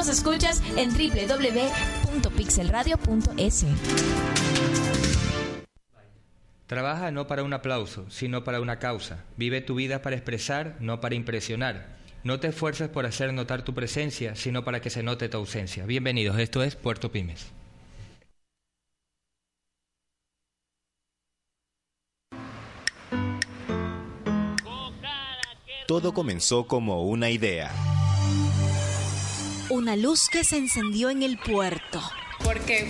nos escuchas en www.pixelradio.es. Trabaja no para un aplauso, sino para una causa. Vive tu vida para expresar, no para impresionar. No te esfuerces por hacer notar tu presencia, sino para que se note tu ausencia. Bienvenidos, esto es Puerto Pymes. Todo comenzó como una idea. Una luz que se encendió en el puerto. Porque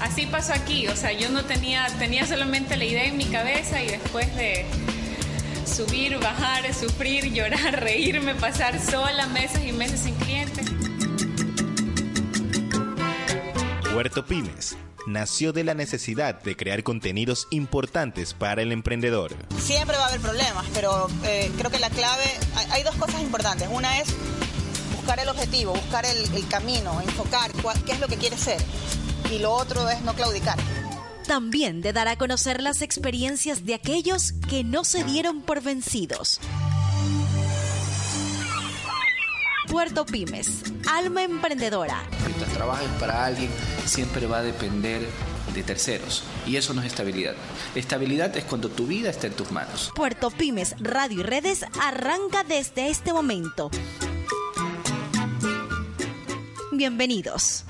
así pasó aquí, o sea, yo no tenía, tenía solamente la idea en mi cabeza y después de subir, bajar, sufrir, llorar, reírme, pasar sola meses y meses sin clientes. Puerto Pymes nació de la necesidad de crear contenidos importantes para el emprendedor. Siempre va a haber problemas, pero eh, creo que la clave, hay, hay, dos cosas importantes. Una es buscar el objetivo, buscar el, el camino, enfocar cuál, qué es lo que quieres ser. Y lo otro es no claudicar. También de dar a conocer las experiencias de aquellos que no se dieron por vencidos. Puerto Pymes, alma emprendedora. Mientras trabajes para alguien, siempre va a depender de terceros. Y eso no es estabilidad. Estabilidad es cuando tu vida está en tus manos. Puerto Pymes, Radio y Redes arranca desde este momento. Bienvenidos.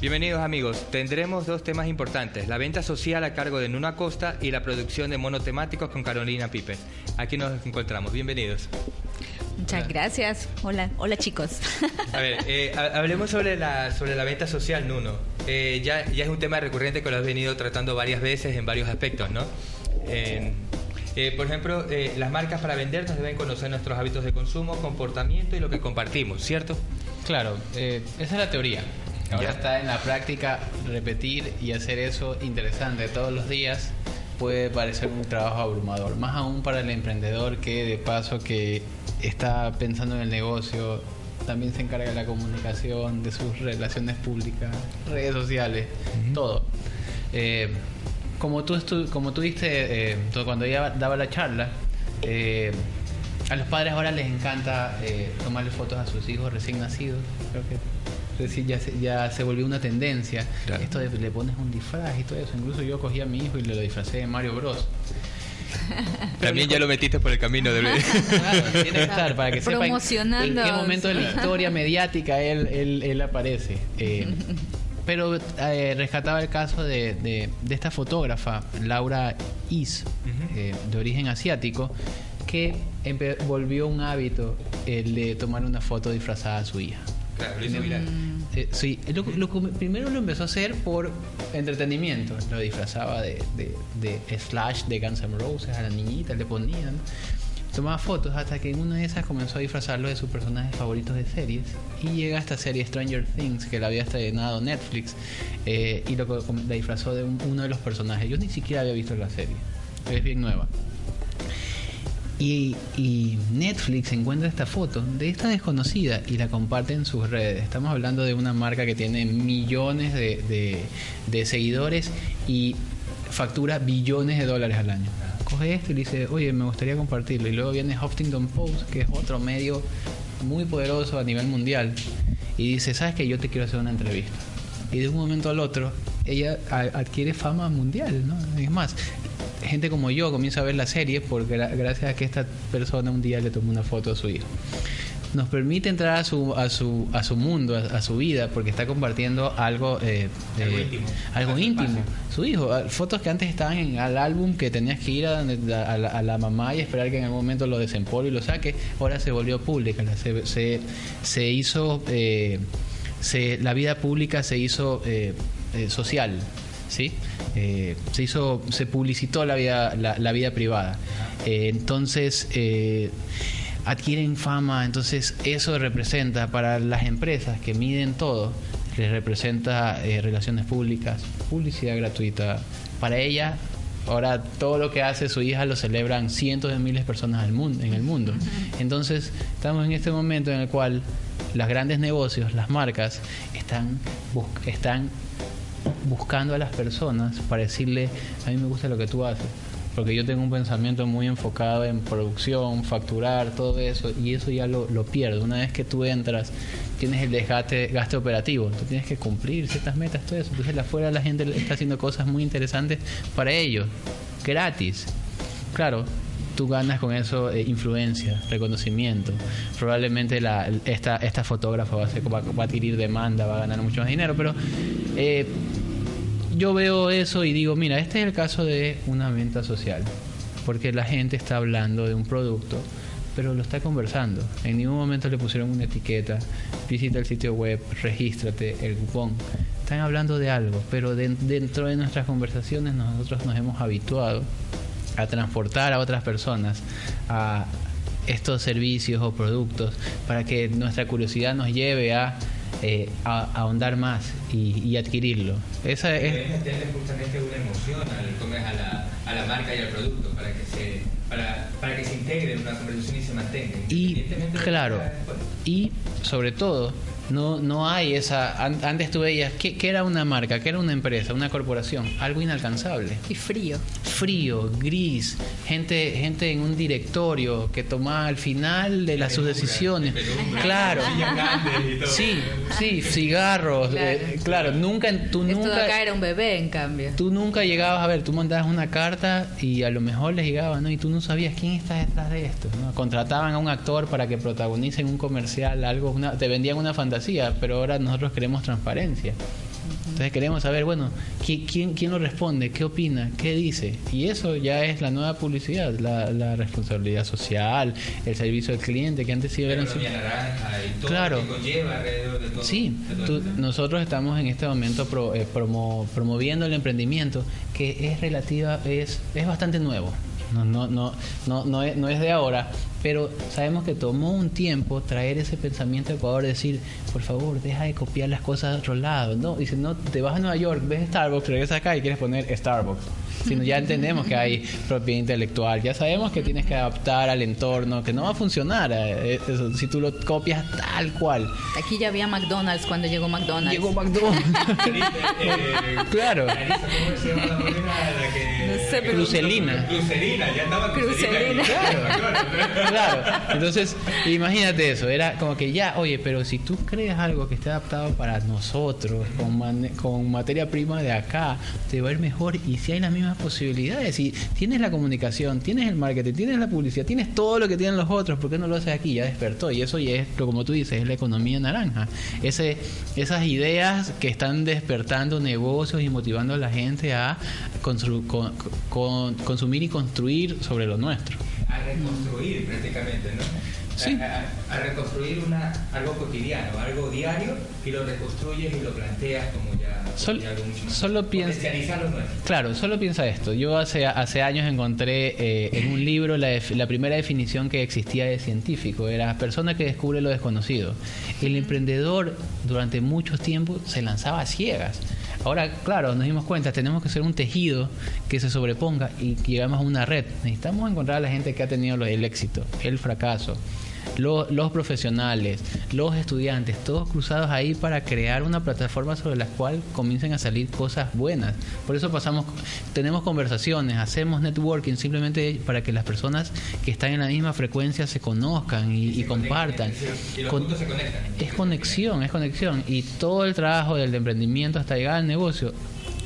Bienvenidos amigos, tendremos dos temas importantes, la venta social a cargo de Nuno Acosta y la producción de monotemáticos con Carolina Pipe. Aquí nos encontramos, bienvenidos. Muchas Hola. gracias. Hola, hola chicos. A ver, eh, hablemos sobre la, sobre la venta social, Nuno. Eh, ya, ya es un tema recurrente que lo has venido tratando varias veces en varios aspectos, ¿no? Eh, por ejemplo, las marcas para vendernos deben conocer nuestros hábitos de consumo, comportamiento y lo que compartimos, ¿cierto? Claro, esa es la teoría. Ahora ya. está en la práctica repetir y hacer eso interesante todos los días puede parecer un trabajo abrumador, más aún para el emprendedor que de paso que está pensando en el negocio, también se encarga de la comunicación, de sus relaciones públicas, redes sociales, uh -huh. todo. Eh, como tú como tú diste eh, cuando ella daba la charla, eh, a los padres ahora les encanta eh, tomarle fotos a sus hijos recién nacidos. Creo que decir, ya se, ya se volvió una tendencia. Claro. Esto de le pones un disfraz y todo eso. Incluso yo cogí a mi hijo y le lo disfracé de Mario Bros. También ya lo metiste por el camino de claro, tiene que estar para que sepa en, qué momento de la historia mediática él, él, él aparece. Eh, pero eh, rescataba el caso de, de, de, esta fotógrafa, Laura Is, eh, de origen asiático, que volvió un hábito el de tomar una foto disfrazada a su hija. Claro, lo hizo viral. Eh, sí, lo, lo, primero lo empezó a hacer por entretenimiento. Lo disfrazaba de, de, de, Slash de Guns N' Roses a la niñita, le ponían. Tomaba fotos hasta que en una de esas comenzó a disfrazarlo de sus personajes favoritos de series. Y llega a esta serie Stranger Things, que la había estrenado Netflix, eh, y lo, la disfrazó de un, uno de los personajes. Yo ni siquiera había visto la serie, es bien nueva. Y, Netflix encuentra esta foto de esta desconocida y la comparte en sus redes. Estamos hablando de una marca que tiene millones de seguidores y factura billones de dólares al año. Coge esto y le dice, oye, me gustaría compartirlo. Y luego viene Huffington Post, que es otro medio muy poderoso a nivel mundial, y dice, ¿sabes que Yo te quiero hacer una entrevista. Y de un momento al otro, ella adquiere fama mundial, ¿no? Es más, gente como yo comienza a ver la serie porque gracias a que esta persona un día le tomó una foto a su hijo. Nos permite entrar a su, a su, a su mundo, a, a su vida, porque está compartiendo algo, eh, algo eh, íntimo. Algo íntimo. Su hijo, fotos que antes estaban en el álbum que tenías que ir a, a, la, a, la, mamá y esperar que en algún momento lo desempole y lo saque, ahora se volvió pública. Se, se, se hizo, eh, se, la vida pública se hizo eh, social. ¿Sí? Eh, se hizo, se publicitó la vida, la, la vida privada. Eh, entonces eh, adquieren fama, entonces eso representa para las empresas que miden todo, les representa relaciones públicas, publicidad gratuita. Para ella, ahora todo lo que hace su hija lo celebran cientos de miles de personas al mundo, en el mundo. Entonces estamos en este momento en el cual los grandes negocios, las marcas, están, están buscando a las personas para decirle, a mí me gusta lo que tú haces. Porque yo tengo un pensamiento muy enfocado en producción, facturar, todo eso, y eso ya lo, pierdo. Una vez que tú entras, tienes el desgaste gaste operativo, tú tienes que cumplir ciertas metas, todo eso. Entonces, afuera la gente está haciendo cosas muy interesantes para ellos, gratis. Claro, tú ganas con eso eh, influencia, reconocimiento. Probablemente esta, esta fotógrafa va a, ser, va a adquirir demanda, va a ganar mucho más dinero, pero eh, yo veo eso y digo, mira, este es el caso de una venta social, porque la gente está hablando de un producto, pero lo está conversando. En ningún momento le pusieron una etiqueta, visita el sitio web, regístrate, el cupón. Están hablando de algo, pero de, dentro de nuestras conversaciones nosotros nos hemos habituado a transportar a otras personas a estos servicios o productos para que nuestra curiosidad nos lleve a eh, a, ahondar más y, y adquirirlo. Esa es meterle justamente una emoción al, a, la, a la marca y al producto para que se para, para que se integre en una conversación y se mantenga. Y claro, y sobre todo no, no hay esa. Antes tú veías, ¿qué, ¿qué, era una marca? ¿Qué era una empresa? Una corporación. Algo inalcanzable. Y frío. Frío, gris. Gente, gente en un directorio que tomaba al final de las sus decisiones. Claro. Sí, sí, cigarros. Claro, eh, claro nunca. Tú Esto nunca, de acá era un bebé, en cambio. Tú nunca llegabas a ver, tú mandabas una carta y a lo mejor les llegaba, ¿no? Y tú no sabías quién está detrás de esto. ¿no? Contrataban a un actor para que protagonice un comercial, algo, una, te vendían una fantasía, pero ahora nosotros queremos transparencia. Entonces queremos saber, bueno, ¿quién, quién lo responde? ¿Qué opina? ¿Qué dice? Y eso ya es la nueva publicidad, la, la responsabilidad social, el servicio al cliente, que antes sí eran... Claro. Sí, tú, nosotros estamos en este momento pro, eh, promo, promoviendo el emprendimiento, que es relativa, es, es bastante nuevo. No, no, no, no, no, es, no es de ahora, pero sabemos que tomó un tiempo traer ese pensamiento a Ecuador, decir, por favor, deja de copiar las cosas de otro lado. No, dice, no, te vas a Nueva York, ves Starbucks, regresas acá y quieres poner Starbucks. Sino ya entendemos que hay propiedad intelectual, ya sabemos que tienes que adaptar al entorno, que no va a funcionar eh, eso, si tú lo copias tal cual. Aquí ya había McDonald's cuando llegó McDonald's. Llegó McDonald's. claro. No sé, pero Crucelina. Crucelina, ya andaba Crucelina. Claro. claro. Entonces, imagínate eso, era como que ya, oye, pero si tú creas algo que esté adaptado para nosotros, con, con materia prima de acá, te va a ir mejor y si hay las posibilidades, si tienes la comunicación, tienes el marketing, tienes la publicidad, tienes todo lo que tienen los otros, ¿por qué no lo haces aquí? Ya despertó y eso ya es, como tú dices, es la economía naranja. Ese, esas ideas que están despertando negocios y motivando a la gente a con, con, consumir y construir sobre lo nuestro. A reconstruir prácticamente, ¿no? Sí. A, a, a, reconstruir una, algo cotidiano, algo diario, y lo reconstruyes y lo planteas como Sol, mucho. Solo piensa. Claro, solo piensa esto. Yo hace, hace años encontré eh, en un libro la, la, primera definición que existía de científico: era persona que descubre lo desconocido. El emprendedor durante muchos tiempos se lanzaba a ciegas. Ahora, claro, nos dimos cuenta, tenemos que ser un tejido que se sobreponga y que llegamos a una red. Necesitamos encontrar a la gente que ha tenido el éxito, el fracaso, los, los, profesionales, los estudiantes, todos cruzados ahí para crear una plataforma sobre la cual comiencen a salir cosas buenas. Por eso pasamos, tenemos conversaciones, hacemos networking simplemente para que las personas que están en la misma frecuencia se conozcan y, y, y compartan. Y los Con, se conectan. Es conexión, es conexión. Y todo el trabajo del emprendimiento hasta llegar al negocio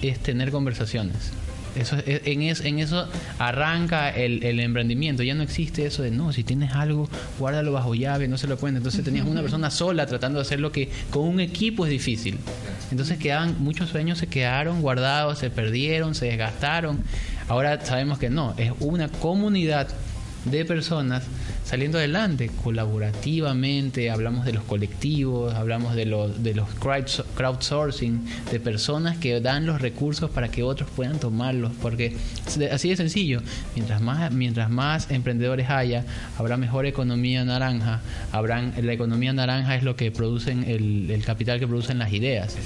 es tener conversaciones. Eso, en, eso, en eso arranca el, el, emprendimiento. Ya no existe eso de no, si tienes algo, guárdalo bajo llave, no se lo cuentes. Entonces tenías una persona sola tratando de hacer lo que con un equipo es difícil. Entonces quedaban, muchos sueños se quedaron guardados, se perdieron, se desgastaron. Ahora sabemos que no, es una comunidad de personas saliendo adelante colaborativamente, hablamos de los colectivos, hablamos de los, de los crowdsourcing, de personas que dan los recursos para que otros puedan tomarlos, porque así de sencillo, mientras más, mientras más emprendedores haya, habrá mejor economía naranja, habrán, la economía naranja es lo que producen, el, el capital que producen las ideas,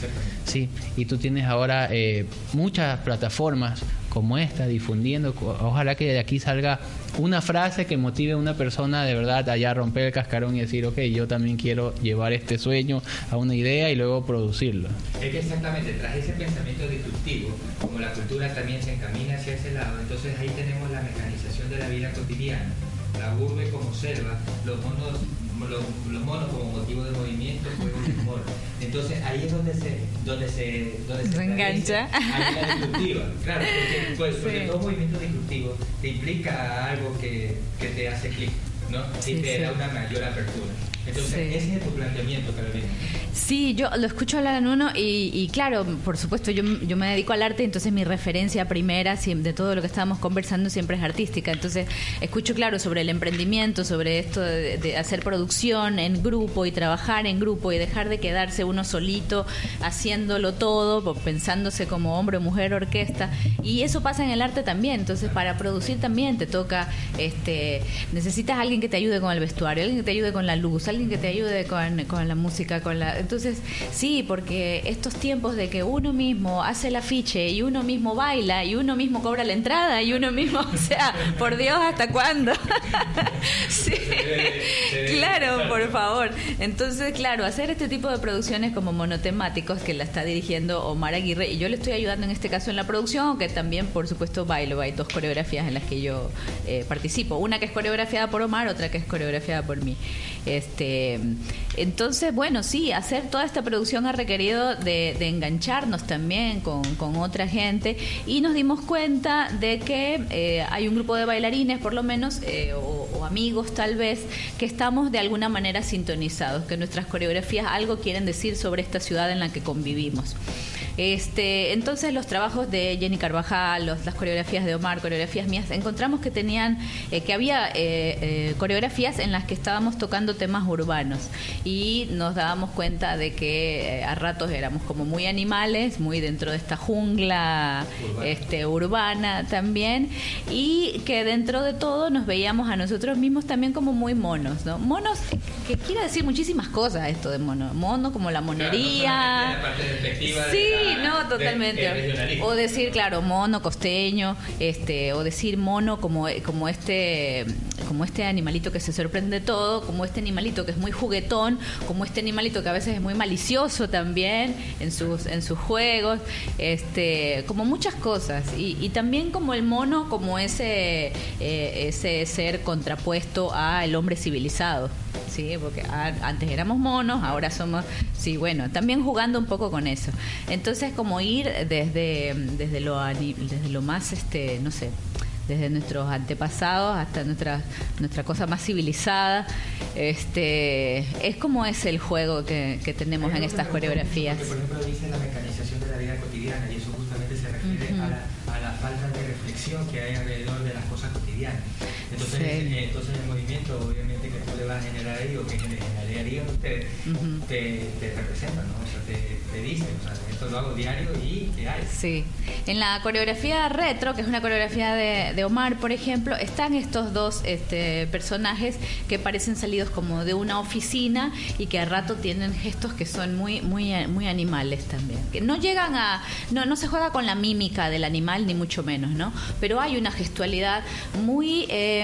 ¿sí? y tú tienes ahora eh, muchas plataformas como esta, difundiendo. Ojalá que de aquí salga una frase que motive a una persona de verdad allá a romper el cascarón y decir, ok, yo también quiero llevar este sueño a una idea y luego producirlo. Es que exactamente, tras ese pensamiento disruptivo, como la cultura también se encamina hacia ese lado, entonces ahí tenemos la mecanización de la vida cotidiana, la urbe como selva, los monos los, los, monos como motivo de movimiento, juego de humor. Entonces ahí es donde se, donde se, donde se, engancha. Ahí la disruptiva. Claro, porque, pues, porque todo movimiento disruptivo te implica algo que, que te hace clic, ¿no? Y te da una mayor apertura. Entonces, ese es tu planteamiento, Carolina. Sí, yo lo escucho hablar en uno y, y, claro, por supuesto, yo, yo me dedico al arte, entonces mi referencia primera de todo lo que estábamos conversando siempre es artística. Entonces, escucho, claro, sobre el emprendimiento, sobre esto de, de, hacer producción en grupo y trabajar en grupo y dejar de quedarse uno solito haciéndolo todo, pensándose como hombre, mujer, orquesta. Y eso pasa en el arte también. Entonces, para producir también te toca, este, necesitas alguien que te ayude con el vestuario, alguien que te ayude con la luz, alguien que te ayude con, con la música, con la entonces, sí, porque estos tiempos de que uno mismo hace el afiche y uno mismo baila y uno mismo cobra la entrada y uno mismo, o sea, por Dios, ¿hasta cuándo? sí, claro, por favor. Entonces, claro, hacer este tipo de producciones como monotemáticos que la está dirigiendo Omar Aguirre y yo le estoy ayudando en este caso en la producción, aunque también, por supuesto, bailo. Hay dos coreografías en las que yo eh, participo. Una que es coreografiada por Omar, otra que es coreografiada por mí. Este, entonces, bueno, sí, hacer toda esta producción ha requerido de, engancharnos también con, otra gente y nos dimos cuenta de que eh, hay un grupo de bailarines, por lo menos, eh, o, o, amigos tal vez, que estamos de alguna manera sintonizados, que nuestras coreografías algo quieren decir sobre esta ciudad en la que convivimos. Este, entonces los trabajos de Jenny Carvajal, los, las coreografías de Omar, coreografías mías, encontramos que tenían, eh, que había eh, eh, coreografías en las que estábamos tocando temas urbanos y nos dábamos cuenta de que a ratos éramos como muy animales, muy dentro de esta jungla urbana. Este, urbana también y que dentro de todo nos veíamos a nosotros mismos también como muy monos, ¿no? Monos que, que quiere decir muchísimas cosas esto de mono, mono como la monería. Claro, no sí, de la, no, totalmente. De, de o decir, claro, mono costeño, este, o decir mono como, como este, como este animalito que se sorprende todo, como este animalito que es muy juguetón, como este animalito que a veces es muy malicioso también en sus, en sus juegos, este, como muchas cosas. Y, también como el mono, como ese, eh, ese ser contrapuesto al hombre civilizado. Sí, porque antes éramos monos, ahora somos, sí, bueno, también jugando un poco con eso. Entonces, como ir desde, desde, lo, desde lo más, este, no sé, desde nuestros antepasados hasta nuestra nuestra cosa más civilizada este es como es el juego que, que tenemos en estas coreografías porque, por ejemplo dice la mecanización de la vida cotidiana y eso justamente se refiere uh -huh. a, la, a, la, falta de reflexión que hay alrededor de las cosas cotidianas entonces, sí. eh, entonces el movimiento obviamente que tú le vas a generar ahí o que generaría uh -huh. te, te, representa ¿no? o sea, te, te dice o sea, esto lo hago diario y ¿qué hay? Sí. En la coreografía retro, que es una coreografía de, de Omar, por ejemplo, están estos dos este, personajes que parecen salidos como de una oficina y que a rato tienen gestos que son muy, muy, muy animales también. Que no llegan a. No, no se juega con la mímica del animal, ni mucho menos, ¿no? Pero hay una gestualidad muy, eh,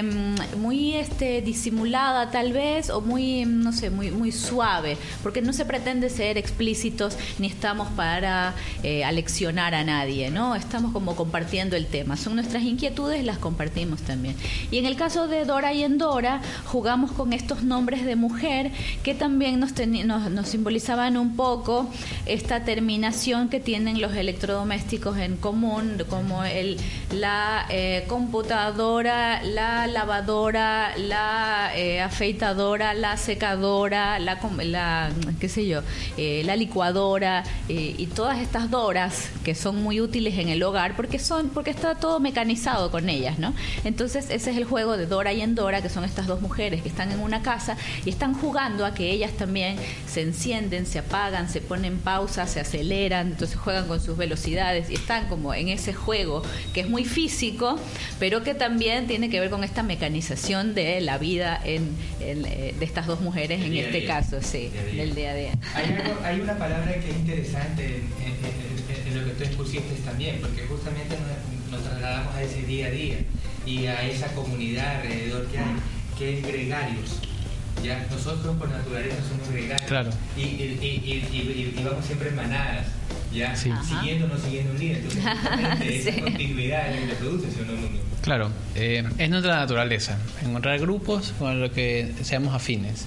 muy este, disimulada, tal vez, o muy, no sé, muy, muy suave, porque no se pretende ser explícitos ni estamos para eh, aleccionar a nadie, ¿no? Estamos como compartiendo el tema. Son nuestras inquietudes, las compartimos también. Y en el caso de Dora y Endora, jugamos con estos nombres de mujer que también nos, nos, nos simbolizaban un poco esta terminación que tienen los electrodomésticos en común, como el, la eh, computadora, la lavadora, la eh, afeitadora, la secadora, la, la qué sé yo, eh, la licuadora y todas estas doras que son muy útiles en el hogar porque son porque está todo mecanizado con ellas, ¿no? Entonces ese es el juego de Dora y Endora, que son estas dos mujeres que están en una casa y están jugando a que ellas también se encienden, se apagan, se ponen pausa, se aceleran, entonces juegan con sus velocidades y están como en ese juego que es muy físico, pero que también tiene que ver con esta mecanización de la vida en, en de estas dos mujeres en este caso, sí, del día a día. Hay, algo, hay una palabra que es interesante en, lo que tú expusiste también, porque justamente nos, nos, trasladamos a ese día a día y a esa comunidad alrededor que hay, que es gregarios. ¿ya? Nosotros por naturaleza somos gregarios claro. y, y, y, vamos siempre en manadas. ¿Ya? Siguiendo o no siguiendo un líder. Entonces, esa continuidad es lo que produce, ¿sí o no, no, Claro, eh, es nuestra naturaleza, encontrar grupos con los que seamos afines.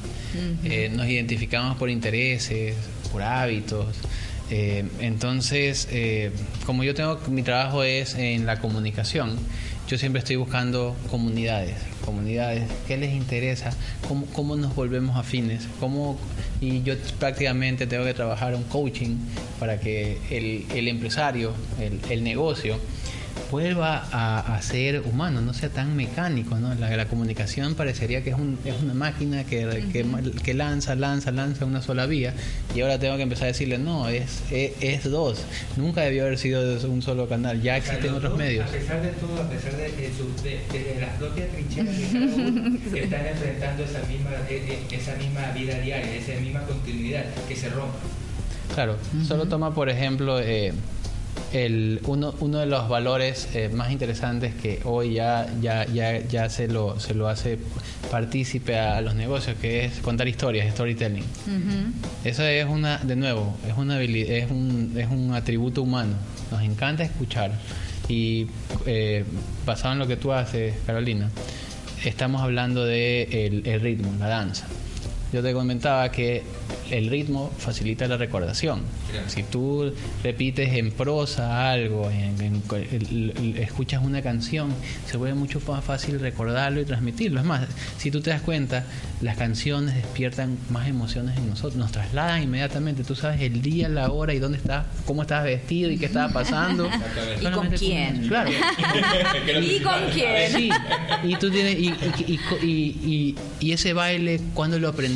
eh, nos identificamos por intereses, por hábitos. Eh, entonces, eh, como yo tengo, mi trabajo es en la comunicación, yo siempre estoy buscando comunidades, comunidades, qué les interesa, cómo, cómo nos volvemos afines, cómo, y yo prácticamente tengo que trabajar un coaching para que el, el empresario, el, el negocio, vuelva a, ser humano, no sea tan mecánico. ¿no? La, la comunicación parecería que es, un, es una máquina que, que, lanza, lanza, lanza una sola vía y ahora tengo que empezar a decirle, no, es, es, dos. Nunca debió haber sido un solo canal, ya existen otros medios. A pesar de todo, a pesar de, de, las propias trincheras que cada uno están enfrentando esa misma, e, e, esa misma vida diaria, esa misma continuidad que se rompa. Claro, solo toma por ejemplo... Eh, el, uno, uno de los valores eh, más interesantes que hoy ya, ya, ya, ya se, lo, se lo hace partícipe a, los negocios, que es contar historias, storytelling. Eso es una, de nuevo, es, una es, un, es un atributo humano. Nos encanta escuchar. Y eh, basado en lo que tú haces, Carolina, estamos hablando de el ritmo, la danza. Yo te comentaba que el ritmo facilita la recordación. Si tú repites en prosa algo, escuchas una canción, se vuelve mucho más fácil recordarlo y transmitirlo. Es más, si tú te das cuenta, las canciones despiertan más emociones en nosotros, nos trasladan inmediatamente. Tú sabes el día, la hora y dónde estás, cómo estás vestido y qué estaba pasando. ¿Y con quién? Claro. ¿Y con quién? Sí. Y tú tienes y, y ese baile, cuando lo aprendiste,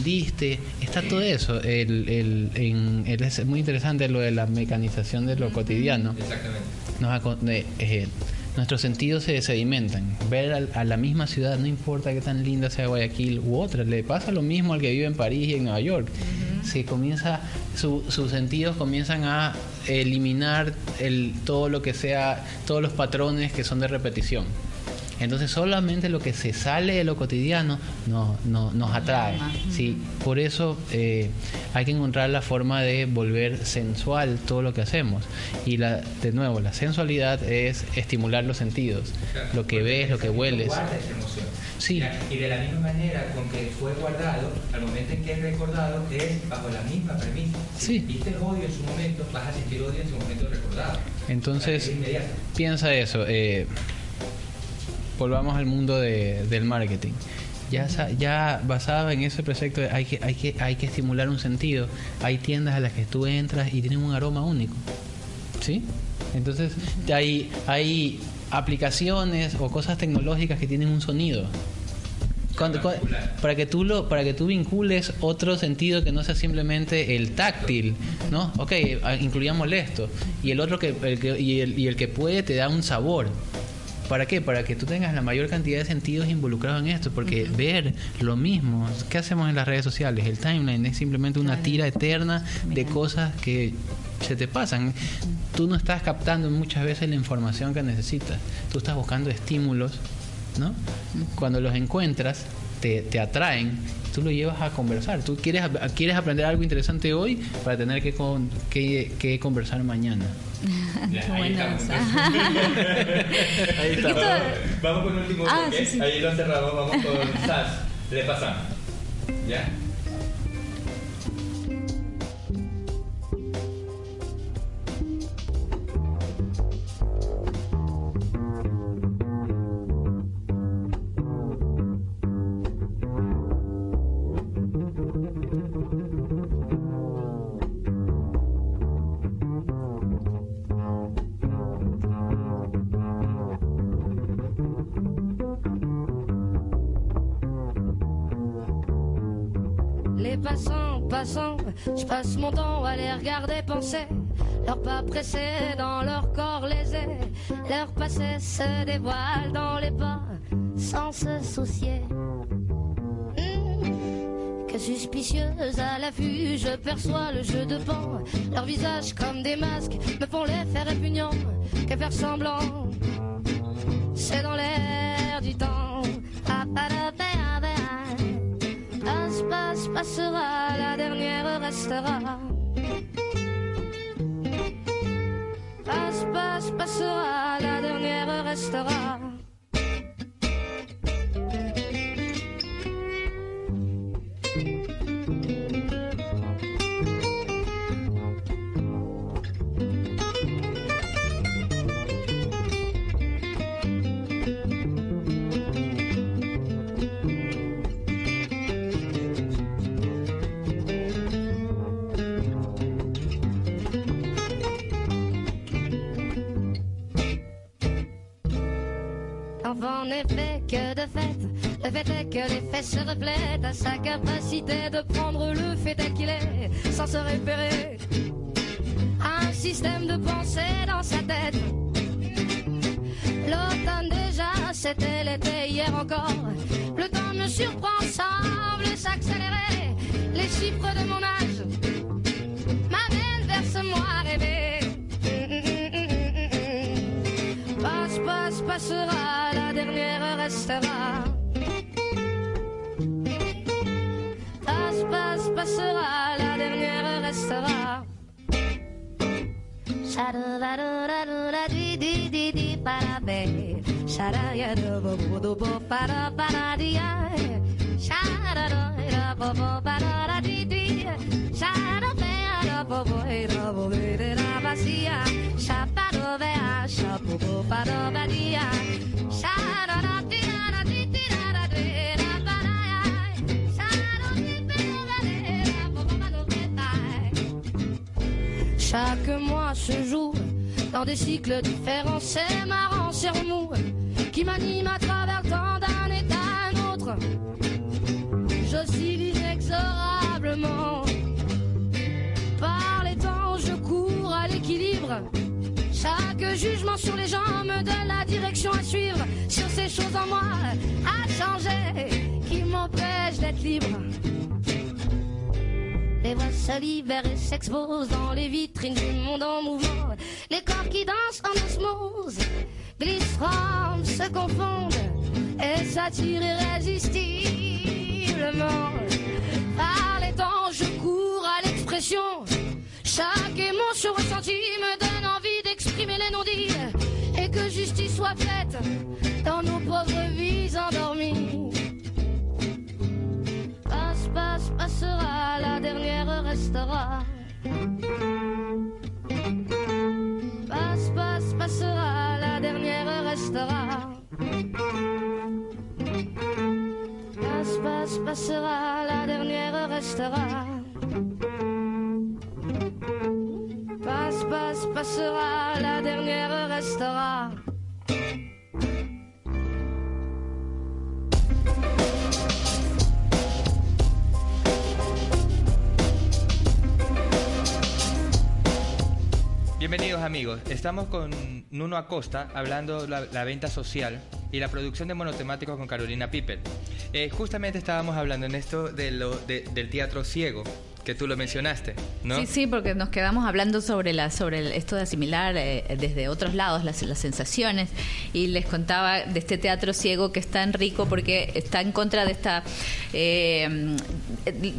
está todo eso el, el, es muy interesante lo de la mecanización de lo cotidiano. Exactamente. Eh, nuestros sentidos se sedimentan. Ver a, la misma ciudad, no importa qué tan linda sea Guayaquil u otra, le pasa lo mismo al que vive en París y en Nueva York. Se comienza, sus sentidos comienzan a eliminar el, todo lo que sea, todos los patrones que son de repetición. Entonces solamente lo que se sale de lo cotidiano no, nos atrae. ¿sí? Por eso eh, hay que encontrar la forma de volver sensual todo lo que hacemos. Y la, de nuevo, la sensualidad es estimular los sentidos, lo que ves, lo que hueles. Guarda esa emoción. Sí. Y de la misma manera con que fue guardado, al momento en que es recordado, es bajo la misma premisa. Si sí. viste odio en su momento, vas a sentir odio en su momento recordado. Entonces, piensa eso. Eh, volvamos al mundo de, del marketing. Ya, ya basado en ese precepto hay que, hay, que, hay que estimular un sentido. Hay tiendas a las que tú entras y tienen un aroma único. ¿Sí? Entonces hay, hay aplicaciones o cosas tecnológicas que tienen un sonido. para que tú lo para que tú vincules otro sentido que no sea simplemente el táctil no ok incluyamos esto y el otro que, el que y, el, y el que puede te da un sabor ¿Para qué? Para que tú tengas la mayor cantidad de sentidos involucrados en esto, porque ver lo mismo, ¿qué hacemos en las redes sociales? El timeline es simplemente una tira eterna de cosas que se te pasan. Tú no estás captando muchas veces la información que necesitas, tú estás buscando estímulos, ¿no? Cuando los encuentras, te, te atraen tú lo llevas a conversar. Tú quieres, quieres aprender algo interesante hoy para tener que, que, que conversar mañana. Qué ahí, ahí está. Vamos con el último ah, Ahí lo cerramos, vamos con SAS. Le pasamos. ¿Ya? Je passe mon temps à les regarder penser. Leurs pas pressés dans leur corps lésés. Leur passé se dévoile dans les pas sans se soucier. Hmm, que suspicieuse à l'affût, je perçois le jeu de pan. Leurs visages comme des masques me font l'effet répugnant que faire semblant? C'est dans l'air du temps. Passera, la dernière restera. Passe, passe, passera, la dernière restera. Le fait est que l'effet se reflète à sa capacité de prendre le fait tel qu'il est, sans se repérer. Un système de pensée dans sa tête. L'automne déjà, c'était l'été hier encore. Le temps me surprend, semble s'accélérer. Les chiffres de mon âge m'amènent vers ce moi rêvé. Passe, passe, passera, la passera. Passe, passe, passera, la dernière restera. Sarara, di, di, di, di, parabé. Saraya, do, bo, bo, do, bo, para, para, di, ai. Sarara, ra, bo, bo, para, di, di. Sarabé, ra, bo, bo, ra, bo, ra, ra, vacía. Chaparo, vea, chapo, bo, paro, vadia. Sarara, Chaque mois se joue dans des cycles différents. C'est marrant, c'est remous qui m'anime à travers le temps d'un état à un autre. J'oscille inexorablement. Par les temps, je cours à l'équilibre. Chaque jugement sur les gens me donne la direction à suivre. Sur ces choses en moi à changer qui m'empêchent d'être libre. Les voix se libèrent et s'exposent dans les vitrines du monde en mouvement. Les corps qui dansent en osmose glissent, se confondent et s'attirent irrésistiblement. Par les temps, je cours à l'expression. Chaque émotion ressentie me donne envie d'exprimer les non-dits et que justice soit faite dans nos pauvres vies endormies. Restera. Passe, passe, passera, la dernière restera. Passe, passe, passera, la dernière restera. Passe, passe, passera, la dernière restera. Bienvenidos amigos, estamos con Nuno Acosta hablando la, la venta social y la producción de monotemáticos con Carolina Piper. Eh, justamente estábamos hablando en esto de lo, de- del teatro ciego, que tú lo mencionaste, ¿no? Sí, sí, porque nos quedamos hablando sobre la sobre esto de asimilar eh, desde otros lados las, las sensaciones y les contaba de este teatro ciego que es tan rico porque está en contra de esta... eh,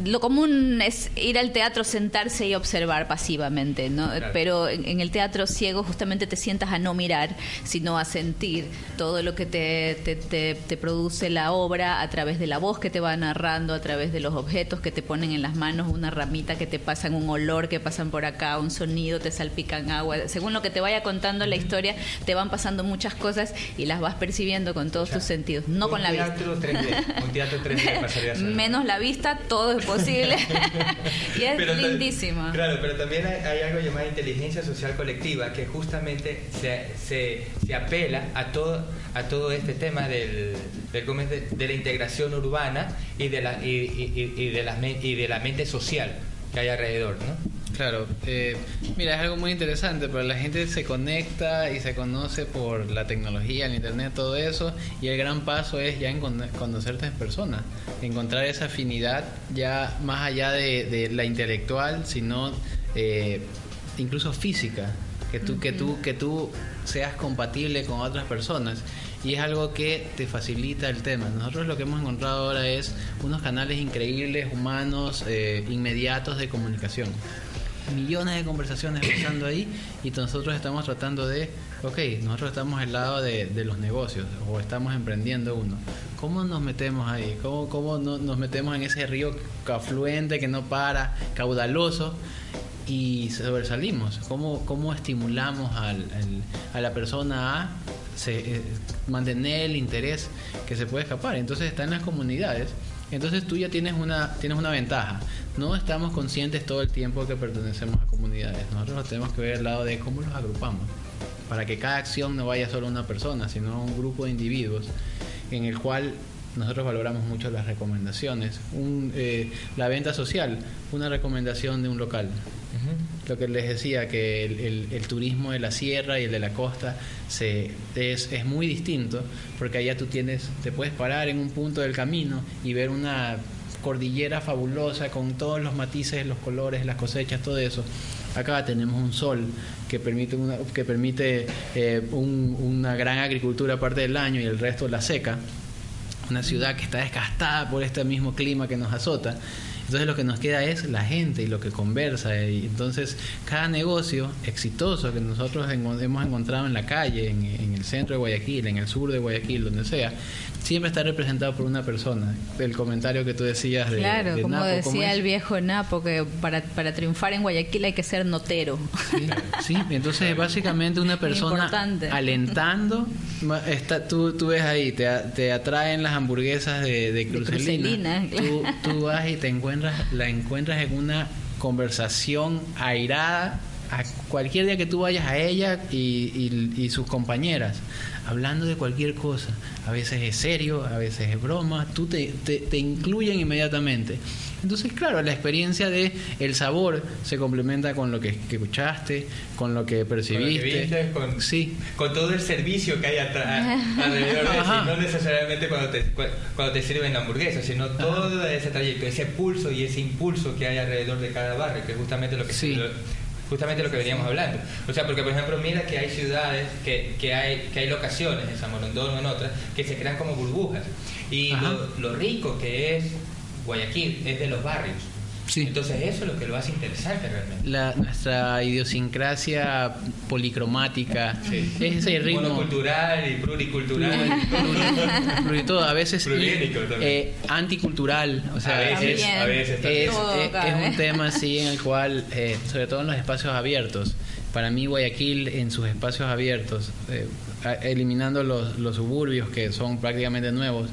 lo común es ir al teatro, sentarse y observar pasivamente, ¿no? Claro. Pero en, en el teatro ciego justamente te sientas a no mirar, sino a sentir todo lo que te, te, te- te produce la obra a través de la voz que te va narrando, a través de los objetos que te ponen en las manos, una ramita que te pasan, un olor que pasan por acá, un sonido, te salpican agua. Según lo que te vaya contando la historia, te van pasando muchas cosas y las vas percibiendo con todos tus sentidos, no con la vista. teatro 3D, un teatro 3D pasaría a ser. Menos la vista, todo es posible. y es Pero lindísimo. Claro, pero también hay, hay algo llamado inteligencia social colectiva que justamente se, se, se apela a todo, a todo este tema del, del de, la integración urbana y de la, y, y- y- de la, y de la mente social que hay alrededor, ¿no? Claro, eh, mira, es algo muy interesante, pero la gente se conecta y se conoce por la tecnología, el internet, todo eso, y el gran paso es ya en conocerte en persona, encontrar esa afinidad ya más allá de, la intelectual, sino eh, incluso física, que tú, que tú, que tú seas compatible con otras personas y es algo que te facilita el tema. Nosotros lo que hemos encontrado ahora es unos canales increíbles, humanos, eh, inmediatos de comunicación. Millones de conversaciones pasando ahí y nosotros estamos tratando de, ok, nosotros estamos al lado de, los negocios o estamos emprendiendo uno. ¿Cómo nos metemos ahí? ¿Cómo, cómo nos metemos en ese río afluente que no para, caudaloso? Y sobresalimos. ¿Cómo, cómo estimulamos al, a la persona a eh, mantener el interés que se puede escapar? Entonces está en las comunidades. Entonces tú ya tienes una, tienes una ventaja. No estamos conscientes todo el tiempo que pertenecemos a comunidades. Nosotros tenemos que ver el lado de cómo los agrupamos. Para que cada acción no vaya solo a una persona, sino a un grupo de individuos en el cual nosotros valoramos mucho las recomendaciones. Eh, la venta social, una recomendación de un local. Lo que les decía, que el, turismo de la sierra y el de la costa se, es, es muy distinto, porque allá tú tienes, te puedes parar en un punto del camino y ver una cordillera fabulosa con todos los matices, los colores, las cosechas, todo eso. Acá tenemos un sol que permite una, que permite eh, una gran agricultura parte del año y el resto la seca. Una ciudad que está desgastada por este mismo clima que nos azota entonces lo que nos queda es la gente y lo que conversa. Y entonces cada negocio exitoso que nosotros hemos encontrado en la calle, en, el centro de Guayaquil, en el sur de Guayaquil, donde sea, siempre está representado por una persona. El comentario que tú decías de... Claro, como decía el viejo Napo, que para, para triunfar en Guayaquil hay que ser notero. Sí, entonces básicamente una persona alentando, está, tú, tú ves ahí, te, te atraen las hamburguesas de, de Crucelina. tú, tú vas y te encuentras, la encuentras en una conversación airada a cualquier día que tú vayas a ella y, y, sus compañeras, hablando de cualquier cosa, a veces es serio, a veces es broma, tú te, te, incluyen inmediatamente. Entonces, claro, la experiencia de el sabor se complementa con lo que, escuchaste, con lo que percibiste. Con, sí. con todo el servicio que hay alrededor de eso, no necesariamente cuando te, cuando te sirven la hamburguesa, sino todo ese trayecto, ese pulso y ese impulso que hay alrededor de cada barrio, que es justamente lo que sí justamente lo que veníamos hablando. O sea, porque por ejemplo, mira que hay ciudades, que, que hay, que hay locaciones, en San Morondón o en otras, que se crean como burbujas. Y lo, rico que es Guayaquil es de los barrios. Entonces eso es lo que lo hace interesante realmente. La, nuestra idiosincrasia policromática, es ese ritmo... Monocultural y pluricultural. todo, a veces eh, anticultural, o sea, a veces, es, un tema así en el cual, eh, sobre todo en los espacios abiertos, para mí Guayaquil en sus espacios abiertos, eh, eliminando los, los suburbios que son prácticamente nuevos,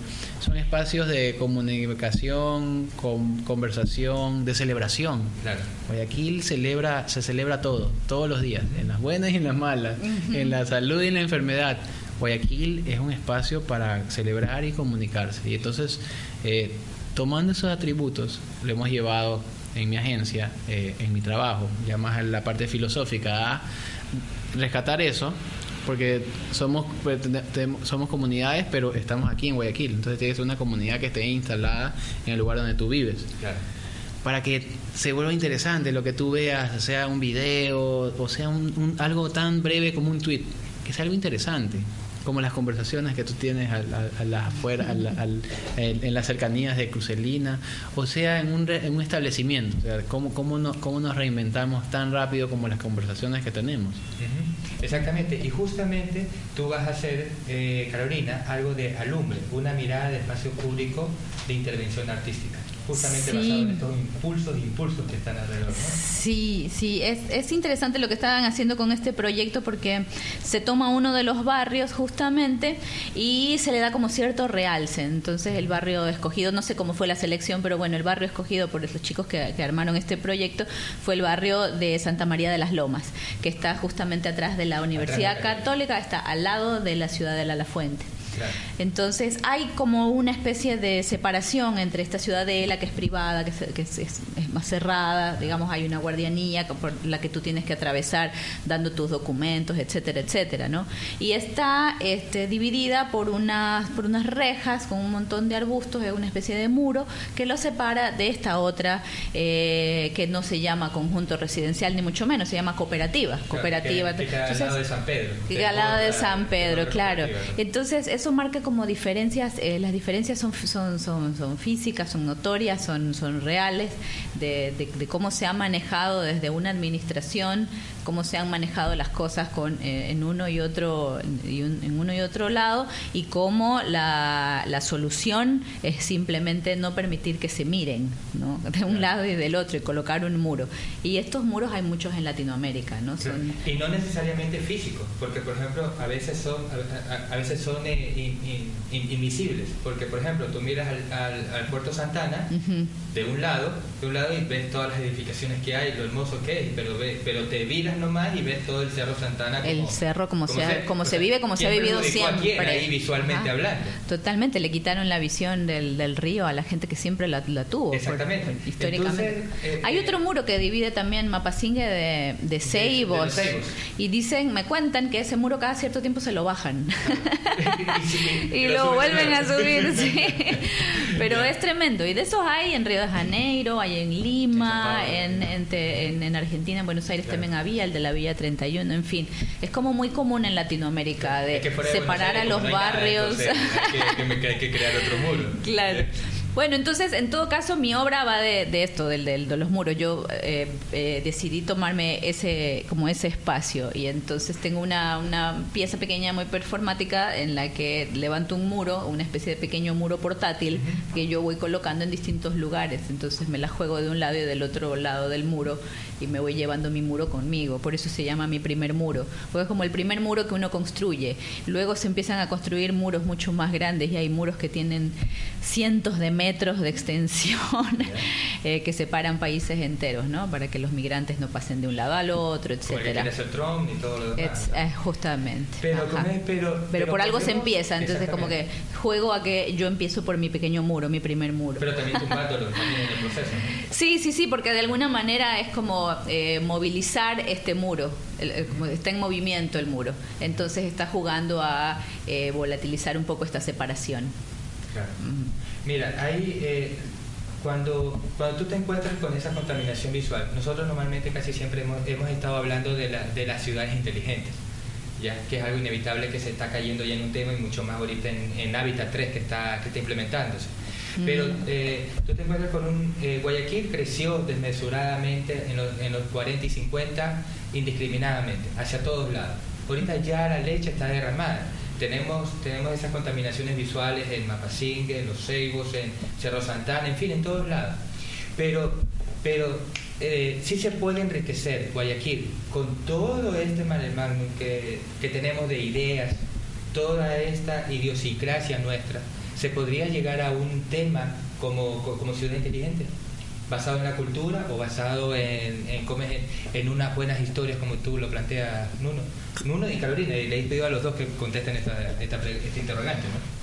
son espacios de comunicación, con, conversación, de celebración. Claro. Guayaquil celebra, se celebra todo, todos los días, en las buenas y en las malas, en la salud y en la enfermedad. Guayaquil es un espacio para celebrar y comunicarse. Y entonces, eh, tomando esos atributos, lo hemos llevado en mi agencia, eh, en mi trabajo, ya más en la parte filosófica, a rescatar eso porque somos pues, somos comunidades, pero estamos aquí en Guayaquil, entonces tiene que ser una comunidad que esté instalada en el lugar donde tú vives. Para que se vuelva interesante lo que tú veas, sea un video o sea un, algo tan breve como un tweet, que sea algo interesante como las conversaciones que tú tienes a, las afuera, en, las cercanías de Crucelina, o sea, en un, en un establecimiento, o sea, cómo, cómo, nos, cómo nos reinventamos tan rápido como las conversaciones que tenemos. Exactamente, y justamente tú vas a hacer, eh, Carolina, algo de alumbre, una mirada de espacio público de intervención artística justamente basado en estos impulsos e impulsos que están alrededor. ¿no? Sí, sí, es, es interesante lo que estaban haciendo con este proyecto porque se toma uno de los barrios justamente y se le da como cierto realce. Entonces el barrio escogido, no sé cómo fue la selección, pero bueno, el barrio escogido por los chicos que, que armaron este proyecto fue el barrio de Santa María de las Lomas, que está justamente atrás de la Universidad Católica, está al lado de la ciudad de La Fuente. Entonces hay como una especie de separación entre esta ciudadela que es privada, que, es, que es- más cerrada, digamos, hay una guardianía por la que tú tienes que atravesar dando tus documentos, etcétera, etcétera, ¿no? Y está este, dividida por unas, por unas rejas con un montón de arbustos, es una especie de muro que lo separa de esta otra eh, que no se llama conjunto residencial ni mucho menos, se llama cooperativa. cooperativa. Que, que queda al Entonces, lado de San Pedro. al lado de San Pedro, claro. Entonces eso marca como diferencias, eh, las diferencias son, son, son, son físicas, son notorias, son, son reales, de cómo se ha manejado desde una administración, cómo se han manejado las cosas con, eh, en uno y otro y un- en uno y otro lado y cómo la, la solución es simplemente no permitir que se miren ¿no? de un lado y del otro y colocar un muro. Y estos muros hay muchos en Latinoamérica, ¿no? Son, Y no necesariamente físicos, porque por ejemplo a veces son a, a- a veces son eh, in- in- in- invisibles, porque por ejemplo tú miras al, al- al puerto Santana Ujú. de un lado, de un lado y ves todas las edificaciones que hay, lo hermoso que es, pero ve- pero te viras nomás y ves todo el cerro Santana como, el cerro como, se, ha- como se sea, vive, como se ha ¿quién vivido siempre. ahí visualmente Ajá. hablando. Totalmente, le quitaron la visión del, del río a la gente que siempre la, la tuvo. por- Exactamente. por- históricamente. Entonces, eh, Hay eh, otro muro que divide también Mapasingue de, de Ceibos. los Ceibos. Y dicen, me cuentan que ese muro cada cierto tiempo se lo bajan. y, y lo vuelven a subir, sí. Pero es tremendo. Y de esos hay en Río de Janeiro, hay en Lima, en, en, en- en Argentina, en Buenos Aires también había, el de la Villa 31, en fin. Es como muy común en Latinoamérica de Es que separar a los nada, barrios. entonces hay que, que- que hay que crear otro muro. Claro. Bueno, entonces, en todo caso, mi obra va de, de esto, del, del- de los muros. Yo eh, eh, decidí tomarme ese como ese espacio y entonces tengo una, una pieza pequeña muy performática en la que levanto un muro, una especie de pequeño muro portátil que yo voy colocando en distintos lugares. Entonces me la juego de un lado y del otro lado del muro y me voy llevando mi muro conmigo. Por eso se llama mi primer muro. Porque es como el primer muro que uno construye. Luego se empiezan a construir muros mucho más grandes y hay muros que tienen cientos de metros de extensión eh, que separan países enteros, ¿no? Para que los migrantes no pasen de un lado al otro, que etcétera. hacer Trump y todo lo demás. Eh, justamente. Pero, Ajá. ¿cómo es? pero, Pero por algo se empieza, entonces como que juego a que yo empiezo por mi pequeño muro, mi primer muro. Pero también tumbándolo también en el proceso. ¿no? Sí, sí, sí, porque de alguna manera es como eh, movilizar este muro, el- está en movimiento el muro, entonces está jugando a eh, volatilizar un poco esta separación. Claro. Mira, ahí eh, cuando, cuando tú te encuentras con esa contaminación visual, nosotros normalmente casi siempre hemos, hemos estado hablando de, la- de las ciudades inteligentes, ya que es algo inevitable que se está cayendo ya en un tema y mucho más ahorita en, en Hábitat 3 que está, que está implementándose. Pero eh, tú te encuentras con un... eh, Guayaquil creció desmesuradamente en los, en los 40 y 50 indiscriminadamente, hacia todos lados. Ahorita ya la leche está derramada. Tenemos, tenemos esas contaminaciones visuales en Mapasingue, en Los Ceibos, en Cerro Santana, en fin, en todos lados. Pero, pero eh, sí se puede enriquecer Guayaquil con todo este malemán que, que tenemos de ideas, toda esta idiosincrasia nuestra. ¿Se podría llegar a un tema como, co- como ciudad inteligente? ¿Basado en la cultura o basado en, en, en, unas buenas historias como tú lo planteas, Nuno? Nuno y Carolina, y le he pedido a los dos que contesten esta, esta, este interrogante, ¿no?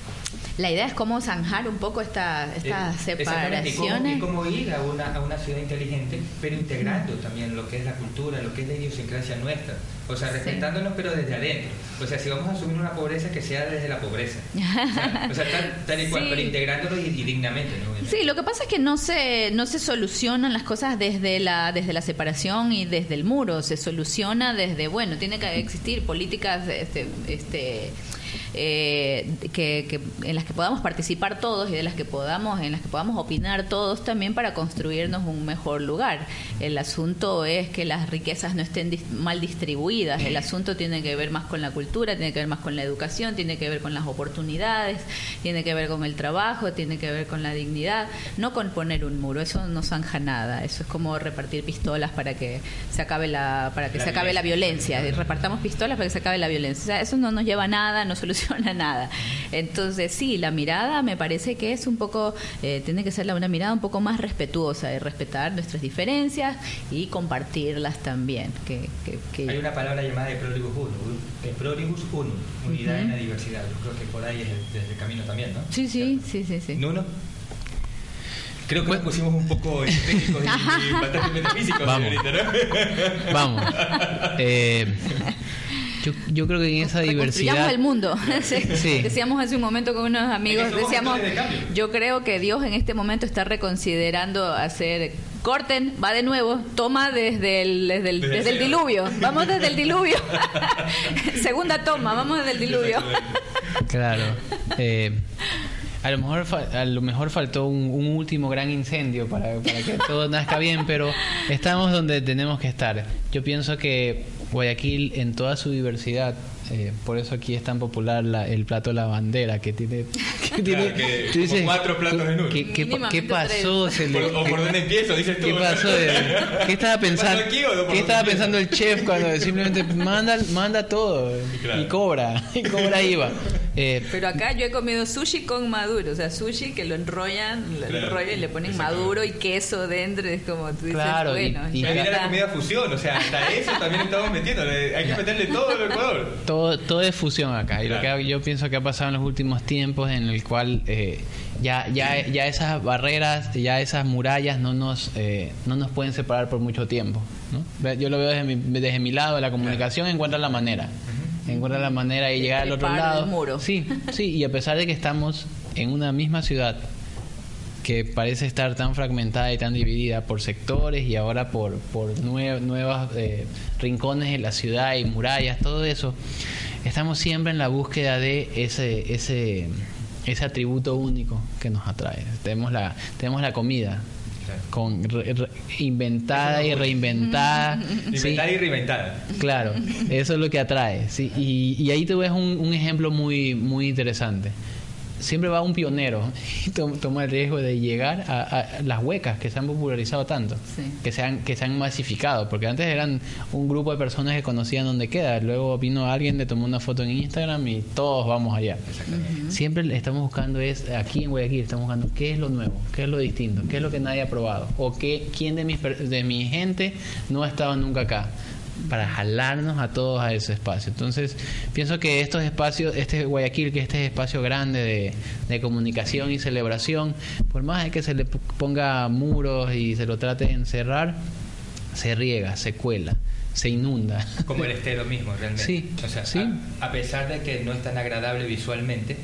La idea es cómo zanjar un poco esta, estas Eh, exactamente, y cómo- separaciones. Y cómo, ir a una, a una ciudad inteligente, pero integrando también lo que es la cultura, lo que es la idiosincrasia nuestra. O sea, Sí. respetándonos, pero desde adentro. O sea, si vamos a asumir una pobreza, que sea desde la pobreza. O sea, o sea, tal, tal y cual, Sí. pero integrándolo y, y dignamente, ¿no? Sí, lo que pasa es que no se no se solucionan las cosas desde la desde la separación y desde el muro, se soluciona desde bueno, tiene que existir políticas este este eh, que, que- en las que podamos participar todos y de las que podamos en las que podamos opinar todos también para construirnos un mejor lugar. El asunto es que las riquezas no estén dis- mal distribuidas. El asunto tiene que ver más con la cultura, tiene que ver más con la educación, tiene que ver con las oportunidades, tiene que ver con el trabajo, tiene que ver con la dignidad, no con poner un muro. Eso no zanja nada. Eso es como repartir pistolas para que se acabe la para que La se acabe la violencia. Repartamos pistolas para que se acabe la violencia. O sea, eso no nos lleva a nada, no soluciona nada. Entonces, sí, la mirada me parece que es un poco, eh, tiene que ser una mirada un poco más respetuosa, de respetar nuestras diferencias y compartirlas también. Que, Hay una palabra llamada de prolibus unum, de prolibus unum, unidad en la diversidad. Yo creo que por ahí es el camino también, ¿no? Sí, sí, sí, sí, sí. ¿Nuno? Creo que nos pusimos un poco técnicos y, y bastante metafísicos, Vamos. señorita, ¿no? Vamos. Eh, yo, yo creo que en esa diversidad... el mundo. Sí. Sí. Decíamos hace un momento con unos amigos, decíamos, yo creo que Dios en este momento está reconsiderando hacer, corten, va de nuevo, toma desde el, desde el, Desde el diluvio, vamos desde el diluvio. Segunda toma, vamos desde el diluvio. Claro. Eh, a lo mejor a lo mejor faltó un, un último gran incendio para, para que todo nazca bien, pero estamos donde tenemos que estar. Yo pienso que Guayaquil en toda su diversidad, eh, por eso aquí es tan popular la- el plato la bandera que tiene, que tiene- que tú como cuatro platos en uno. ¿qué, pasó? Se le- Por- o por dónde empiezo, dices tú. ¿Qué pasó? ¿Qué estaba pensando? ¿Pasó aquí o no? ¿Por ¿Qué estaba pensando el chef cuando simplemente manda, manda todo Claro. y cobra y cobra IVA? Eh, Pero acá yo he comido sushi con maduro, o sea, sushi que lo enrollan, lo Claro. enrollan y le ponen maduro y queso dentro, es como tú dices, Claro, y- bueno, y- la está. comida fusión, o sea, hasta eso también estamos metiendo. Hay que meterle todo al Ecuador. todo, todo es fusión acá. Y lo que yo pienso que ha pasado en los últimos tiempos en el cual eh, ya, ya, ya esas barreras, ya esas murallas no nos, eh, no nos pueden separar por mucho tiempo. Yo lo veo desde mi, desde mi lado, la comunicación encuentra la manera. Encuentra la manera de llegar al otro lado. el muro. Sí, sí, y a pesar de que estamos en una misma ciudad que parece estar tan fragmentada y tan dividida por sectores y ahora por, por nue- nuevos eh, rincones de la ciudad y murallas, todo eso, estamos siempre en la búsqueda de ese, ese, ese atributo único que nos atrae. Tenemos la, tenemos la comida. Con re- re- inventada y reinventada. sí. Inventada y reinventada. Claro, eso es lo que atrae. Sí. Y, y ahí tú ves un, un ejemplo muy, muy interesante. Siempre va un pionero y to- toma el riesgo de llegar a, a las huecas que se han popularizado tanto, Sí. que, se han, que se han masificado, porque antes eran un grupo de personas que conocían dónde queda, luego vino alguien, le tomó una foto en Instagram y todos vamos allá. Siempre le estamos buscando es, aquí en Guayaquil, estamos buscando qué es lo nuevo, qué es lo distinto, qué es lo que nadie ha probado, o qué, quién de, mis, de mi gente no ha estado nunca acá para jalarnos a todos a ese espacio. Entonces, pienso que estos espacios, este Guayaquil, que este espacio grande de, de comunicación y celebración, por más de que se le ponga muros y se lo trate de encerrar, se riega, se cuela, se inunda. Como el estero mismo, realmente. Sí, O sea, sí. a, a pesar de que no es tan agradable visualmente,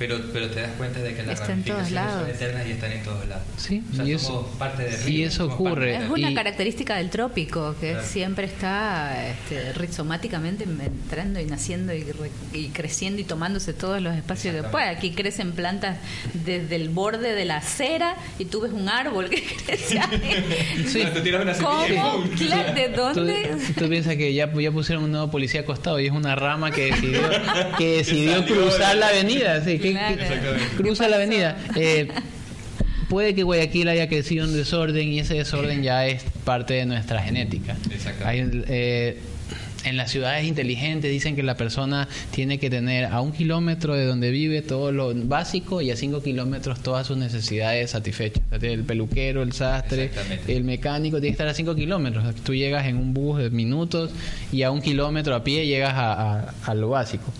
pero, pero te das cuenta de que las Está ramificaciones son eternas y están en todos lados. Sí, O sea, y somos eso- parte de y eso somos parte ocurre. de- Es una Y- característica del trópico que Claro. siempre está este, rizomáticamente entrando y naciendo y, re- y creciendo y tomándose todos los espacios que puede. Aquí crecen plantas desde el borde de la acera y tú ves un árbol que crece ahí. Sí. Tú tiras una ¿Cómo? ¿De Tú, dónde? tú piensas que ya, ya pusieron un nuevo policía acostado y es una rama que decidió, que decidió cruzar la avenida. Sí, que- Cruza la avenida. Eh, puede que Guayaquil haya crecido en desorden y ese desorden ya es parte de nuestra genética. Exactamente. Hay, eh, en las ciudades inteligentes dicen que la persona tiene que tener a un kilómetro de donde vive todo lo básico y a cinco kilómetros todas sus necesidades satisfechas. O sea, El peluquero, el sastre, el mecánico tiene que estar a cinco kilómetros. Tú llegas en un bus de minutos y a un kilómetro a pie llegas a, a- a lo básico.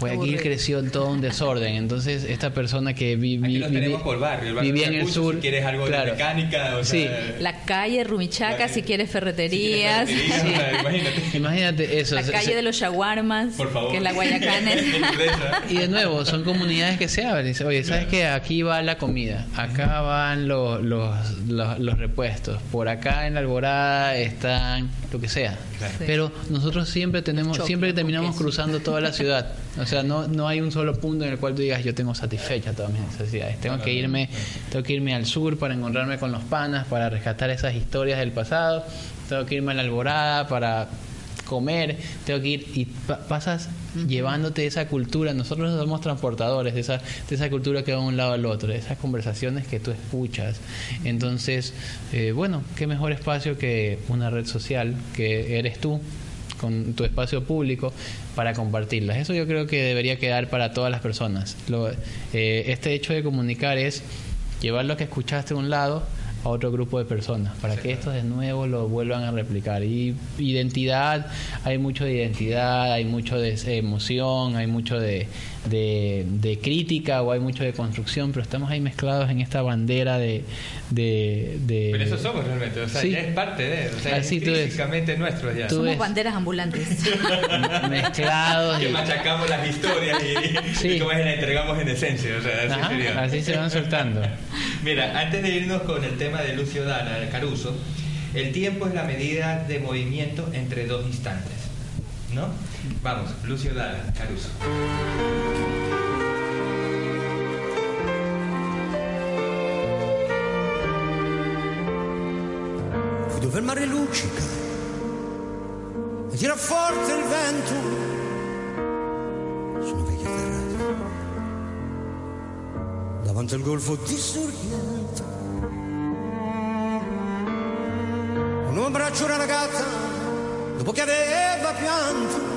Guayaquil Aburrido. creció en todo un desorden. Entonces, esta persona que vi- Aquí vi- lo vivi- tenemos por barrio. El barrio vivía en el sur. Si quieres algo claro. de mecánica, o Sí. sea, La calle Rumichaca, La- si quieres si ferreterías. o sea, imagínate. Imagínate eso. La calle se- de los shawarmas, Por favor. que es la Guayacanes. Empresa. Y de nuevo, son comunidades que se abren. Dice, Oye, ¿sabes qué? Aquí va la comida, acá van los, los, los, los repuestos, por acá en la alborada están lo que sea. Claro. Sí. Pero nosotros siempre tenemos, Choclo siempre terminamos cruzando toda la ciudad. O sea, no, no hay un solo punto en el cual tú digas yo tengo satisfecha todas mis necesidades. Tengo que irme, tengo que irme al sur para encontrarme con los panas, para rescatar esas historias del pasado. Tengo que irme a la alborada para comer, tengo que ir y pa- pasas llevándote esa cultura. Nosotros somos transportadores de esa, de esa cultura que va de un lado al otro, de esas conversaciones que tú escuchas. Entonces, eh, bueno, qué mejor espacio que una red social que eres tú con tu espacio público para compartirlas. Eso yo creo que debería quedar para todas las personas. Lo, eh, este hecho de comunicar es llevar lo que escuchaste de un lado a otro grupo de personas para que estos de nuevo lo vuelvan a replicar. Y identidad, hay mucho de identidad, hay mucho de emoción, hay mucho de, de, crítica o hay mucho de construcción, pero estamos ahí mezclados en esta bandera de... de, pero eso somos realmente, o sea, ya es parte de, o sea, es físicamente nuestro ya. Somos banderas ambulantes. mezclados. Que machacamos las historias y, y como es, la entregamos en esencia, o sea, así, se van soltando. Mira, antes de irnos con el tema de Lucio Dana, de Caruso, el tiempo es la medida de movimiento entre dos instantes, ¿no? Vamos, Lucio Dana, Caruso. dove il mare luccica e tira forte il vento davanti al golfo di Sorrento. Un uomo abbraccia una ragazza dopo che aveva pianto.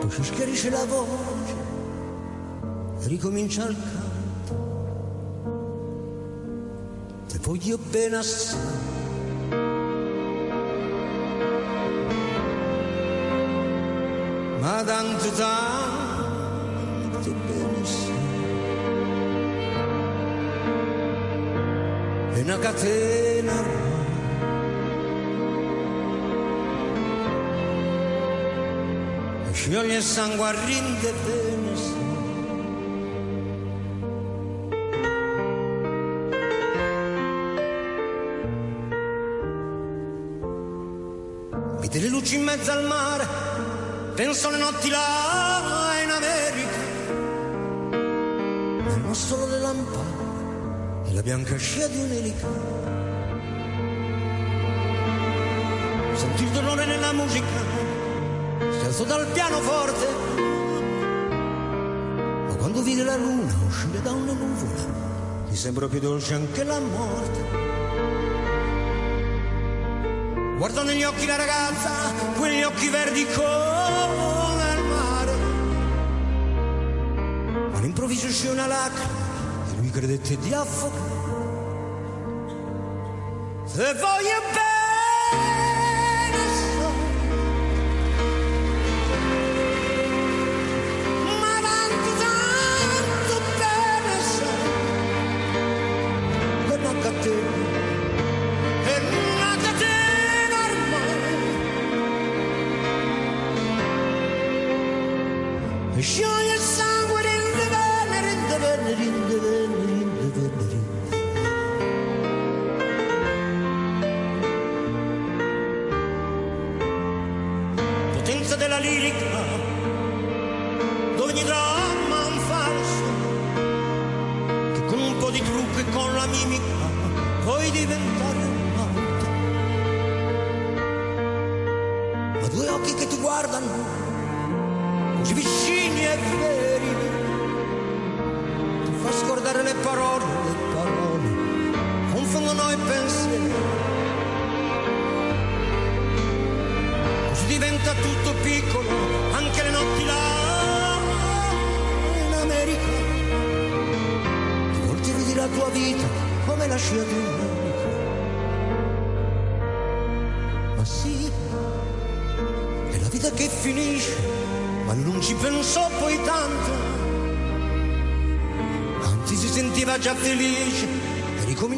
Poi si schiarisce la voce e ricomincia il canto. Voglio bene assai. Ma tanto tanto Una catena scioglie il sangue a rinde bene sai. Vedi le luci in mezzo al mare, penso alle notti là in America. Nel mostro delle lampade la bianca scia di un'elica. Senti il dolore nella musica, si alzò dal pianoforte. Ma quando vide la luna uscire da una nuvola, mi sembrò più dolce anche la morte. Guardo negli occhi la ragazza, quegli occhi verdi come il mare. All'improvviso uscì una lacrima e lui credette di affogare. Se voglio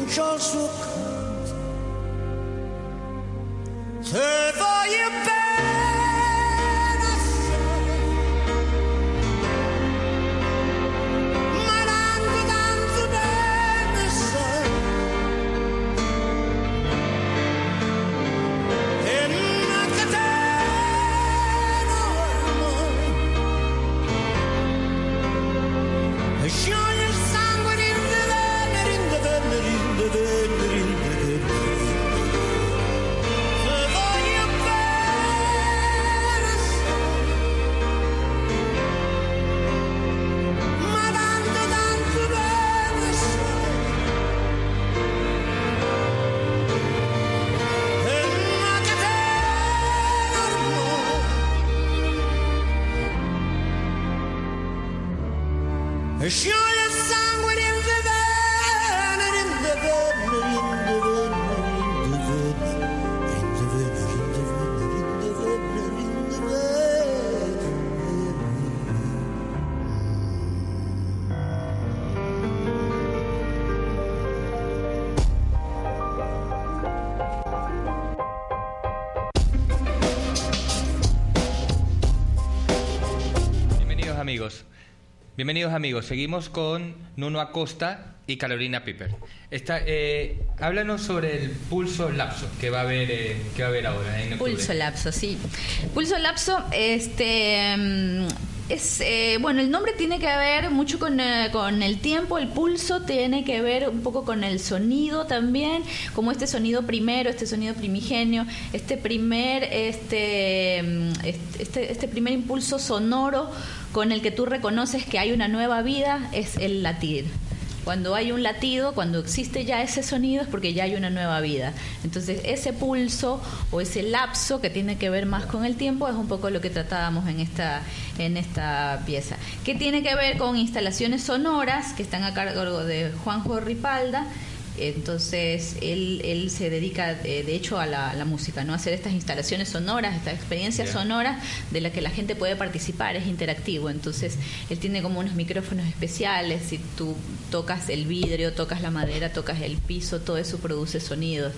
e ricominciò Bienvenidos amigos. Seguimos con Nuno Acosta y Carolina Piper. Esta, eh, háblanos sobre el pulso lapso que va a haber, que va a haber ahora en. Pulso lapso, sí. Pulso lapso, este mm, es eh, bueno, el nombre tiene que ver mucho con, eh, con el tiempo, el pulso tiene que ver un poco con el sonido también, como este sonido primero, este sonido primigenio, este primer, este, mm, este, este primer impulso sonoro con el que tú reconoces que hay una nueva vida es el latir. Cuando hay un latido, cuando existe ya ese sonido es porque ya hay una nueva vida. Entonces ese pulso o ese lapso que tiene que ver más con el tiempo es un poco lo que tratábamos en esta, en esta pieza. Que tiene que ver con instalaciones sonoras que están a cargo de Juanjo Ripalda. Entonces él, él se dedica eh, de hecho a la, a la música, ¿no? A hacer estas instalaciones sonoras, estas experiencias sonoras de las que la gente puede participar, es interactivo. Entonces él tiene como unos micrófonos especiales, si tú tocas el vidrio, tocas la madera, tocas el piso, todo eso produce sonidos.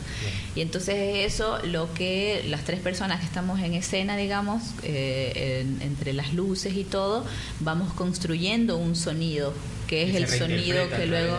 Y entonces es eso lo que las tres personas que estamos en escena, digamos, eh, en- entre las luces y todo, vamos construyendo un sonido, que es el sonido que luego...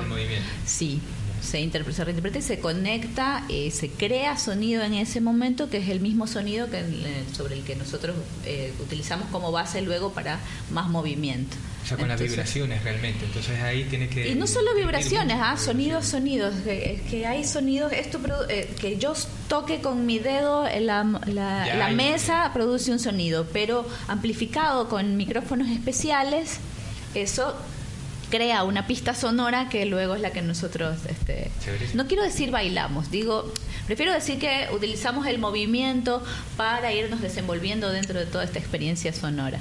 Sí, se, interpreta, se reinterpreta y se conecta, eh, se crea sonido en ese momento, que es el mismo sonido que, eh, sobre el que nosotros eh, utilizamos como base luego para más movimiento. O sea, con las vibraciones realmente. Entonces ahí tiene que... y no solo vibraciones, ah, sonidos, sonidos, que, es que hay sonidos, esto produ- eh, que yo toque con mi dedo en la, la- la hay- mesa produce un sonido, pero amplificado con micrófonos especiales, eso crea una pista sonora que luego es la que nosotros, este, no quiero decir bailamos, digo, prefiero decir que utilizamos el movimiento para irnos desenvolviendo dentro de toda esta experiencia sonora.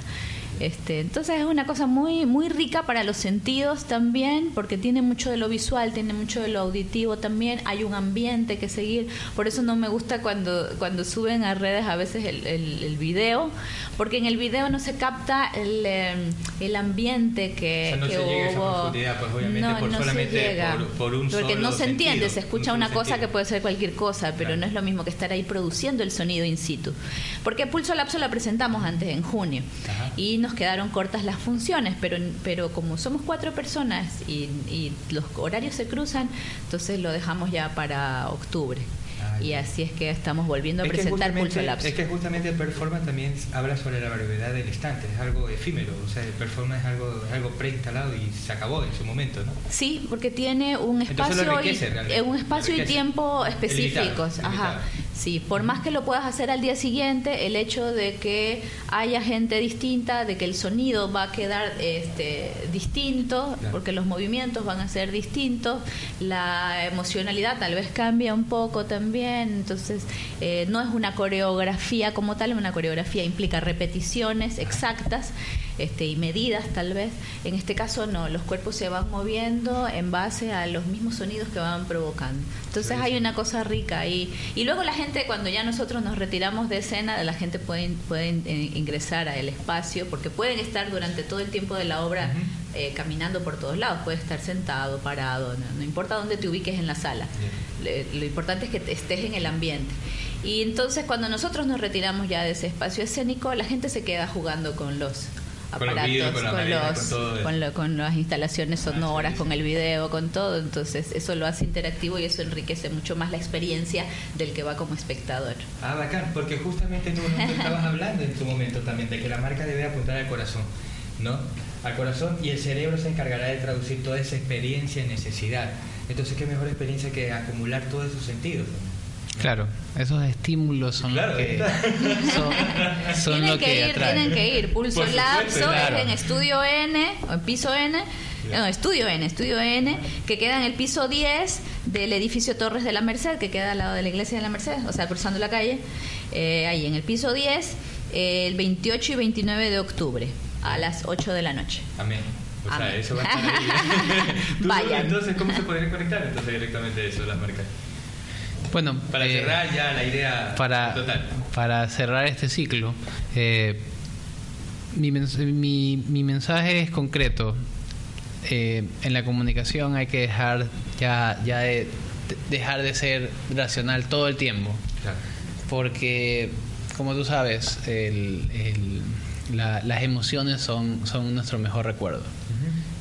Este, entonces es una cosa muy muy rica para los sentidos también, porque tiene mucho de lo visual, tiene mucho de lo auditivo también, hay un ambiente que seguir, por eso no me gusta cuando, cuando suben a redes a veces el, el- el video, porque en el video no se capta el, eh, el ambiente que, O sea, no que se llega a esa hubo. profundidad, pues, obviamente, no, por no solamente se llega, por- por un porque no se entiende, se escucha un una cosa sentido. que puede ser cualquier cosa, pero Claro. no es lo mismo que estar ahí produciendo el sonido in situ. Porque Pulso Lapso la presentamos antes, en junio, Ajá. y nos quedaron cortas las funciones, pero, pero como somos cuatro personas y, y los horarios se cruzan, entonces lo dejamos ya para octubre. Ah, y así es que estamos volviendo a Es presentar Pulso Lapso. Es que justamente el performance también habla sobre la variedad del instante, es algo efímero, o sea, el performance es algo, es algo preinstalado y se acabó en su momento, ¿no? Sí, porque tiene un espacio, y, eh, un espacio y tiempo Es específicos. limitado, Ajá. limitado. Sí, por más que lo puedas hacer al día siguiente, el hecho de que haya gente distinta, de que el sonido va a quedar este, distinto, Claro. porque los movimientos van a ser distintos, la emocionalidad tal vez cambia un poco también, entonces eh, no es una coreografía como tal, una coreografía implica repeticiones exactas este, y medidas tal vez. En este caso no, los cuerpos se van moviendo en base a los mismos sonidos que van provocando. Entonces hay una cosa rica ahí. Y luego la gente, cuando ya nosotros nos retiramos de escena, la gente puede, puede eh, ingresar al espacio, porque pueden estar durante todo el tiempo de la obra eh, caminando por todos lados. Puede estar sentado, parado, no, no importa dónde te ubiques en la sala. Le- lo importante es que te- estés en el ambiente. Y entonces cuando nosotros nos retiramos ya de ese espacio escénico, la gente se queda jugando Con los aparatos, con los- con todo eso. con lo- con las instalaciones sonoras, con el video, con todo. Entonces eso lo hace interactivo y eso enriquece mucho más la experiencia del que va como espectador. Ah, bacán, porque justamente tú, tú estabas hablando en tu momento también de que la marca debe apuntar al corazón, ¿no? Al corazón y el cerebro se encargará de traducir toda esa experiencia en necesidad. Entonces, ¿qué mejor experiencia que acumular todos esos sentidos? Claro, esos estímulos son Claro, los que son, son tienen lo que, que, ir, atraen. tienen que ir. Pulso Lapso claro. es en Estudio N, o en piso N. No, Estudio N, Estudio N, que queda en el piso 10 del edificio Torres de la Merced, que queda al lado de la iglesia de la Merced, o sea, cruzando la calle, eh, ahí en el piso 10, eh, el 28 y 29 de octubre, a las 8 de la noche. Amén. O sea, Amén. eso va a estar ahí. Vayan. Entonces, ¿cómo se podría conectar entonces directamente eso, las marcas? Bueno, Para eh, cerrar ya la idea para, total. para cerrar este ciclo, eh, mi, mi, mi mensaje es concreto. Eh, en la comunicación hay que dejar ya, ya de, de- dejar de ser racional todo el tiempo. Claro. Porque, como tú sabes, el- el- la- las emociones son, son nuestro mejor recuerdo.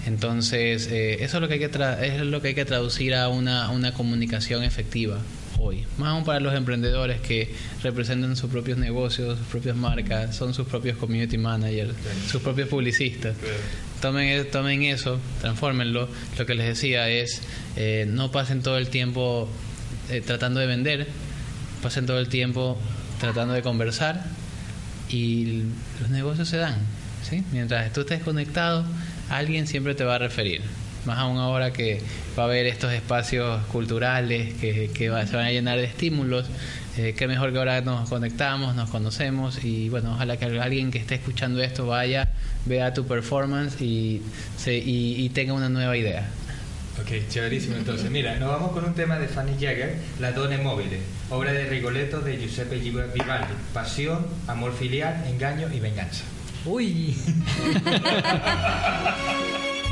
Entonces, eh, eso es lo que hay que tra- es lo que hay que traducir a una, una comunicación efectiva hoy. Más aún para los emprendedores que representan sus propios negocios, sus propias marcas, son sus propios community managers, sus propios publicistas. Tomen, e- tomen eso, transfórmenlo. Lo que les decía es, eh, no pasen todo el tiempo eh, tratando de vender, pasen todo el tiempo tratando de conversar y los negocios se dan. ¿sí? Mientras tú estés conectado, alguien siempre te va a referir. Más aún ahora que va a haber estos espacios culturales que, que va- se van a llenar de estímulos. Eh, qué mejor que ahora nos conectamos, nos conocemos y bueno, ojalá que alguien que esté escuchando esto vaya, vea tu performance y, se, y, y tenga una nueva idea. Ok, chéverísimo. Entonces, mira, nos vamos con un tema de Fanny Jagger, La Donne Mobile, obra de Rigoletto de Giuseppe Vivaldi. Pasión, amor filial, engaño y venganza. Uy.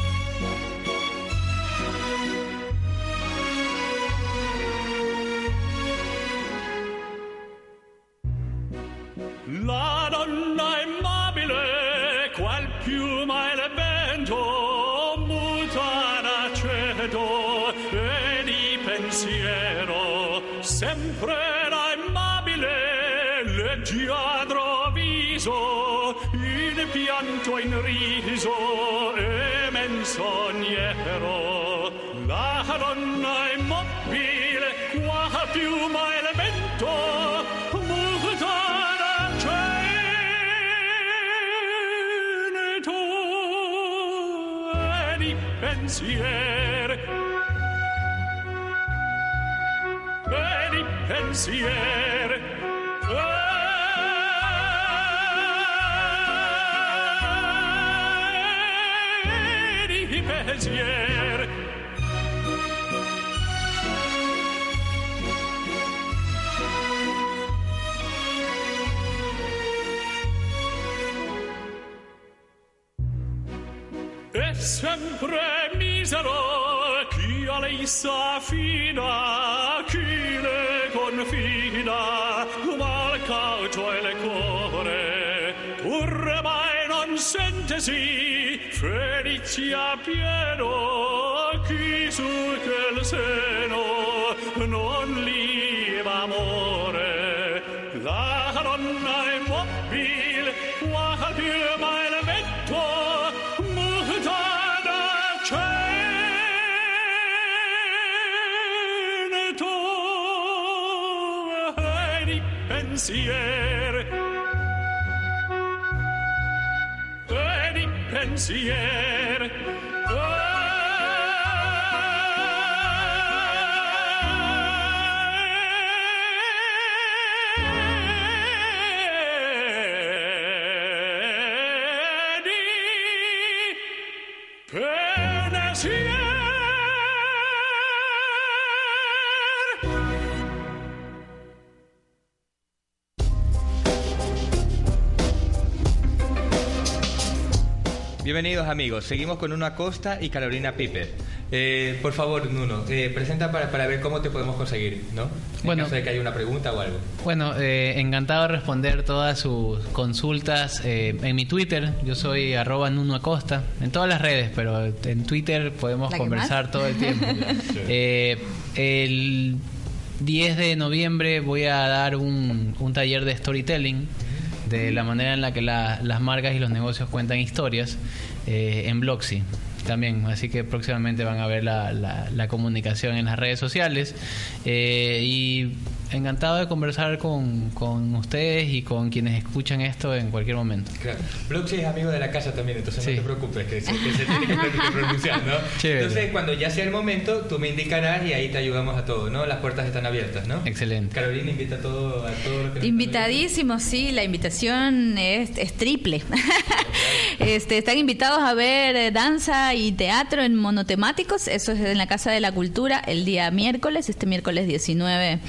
La donna immobile, qual piuma il vento, muta d'aceto e di pensiero, sempre era immobile, leggiadro viso, in pianto in riso e menzognero. La donna immobile, qua piuma pensieri per i pensieri per i pensieri sempre misero chi a lei s'affida chi le confida ma il cauto e le cuore pur mai non sentesi. Felicia pieno chi su quel seno. Non liva amore. La donna immobile pensier. Veni pensier. Bienvenidos amigos, seguimos con Nuno Acosta y Carolina Piper. Eh, por favor, Nuno, eh, presenta para, para ver cómo te podemos conseguir, ¿no? En Bueno. caso de que haya una pregunta o algo. Bueno, eh, encantado de responder todas sus consultas eh, en mi Twitter. Yo soy arroba Nuno Acosta, en todas las redes, pero en Twitter podemos ¿La que conversar más? todo el tiempo. Eh, el 10 de noviembre voy a dar un, un taller de storytelling, de la manera en la que la- las marcas y los negocios cuentan historias eh, en Bloxy también, así que próximamente van a ver la, la- la comunicación en las redes sociales. Eh, y encantado de conversar con, con ustedes y con quienes escuchan esto en cualquier momento. Claro. Bloxy es amigo de la casa también, entonces Sí. no te preocupes, que se, que se tiene que pr- pronunciar, ¿no? Chévere. Entonces, cuando ya sea el momento, tú me indicarás y ahí te ayudamos a todo, ¿no? Las puertas están abiertas, ¿no? Excelente. Carolina invita a todo, a todo lo que nos Invitadísimos, sí, la invitación es, es triple. este, están invitados a ver eh, danza y teatro en monotemáticos, eso es en la Casa de la Cultura el día miércoles, este miércoles 19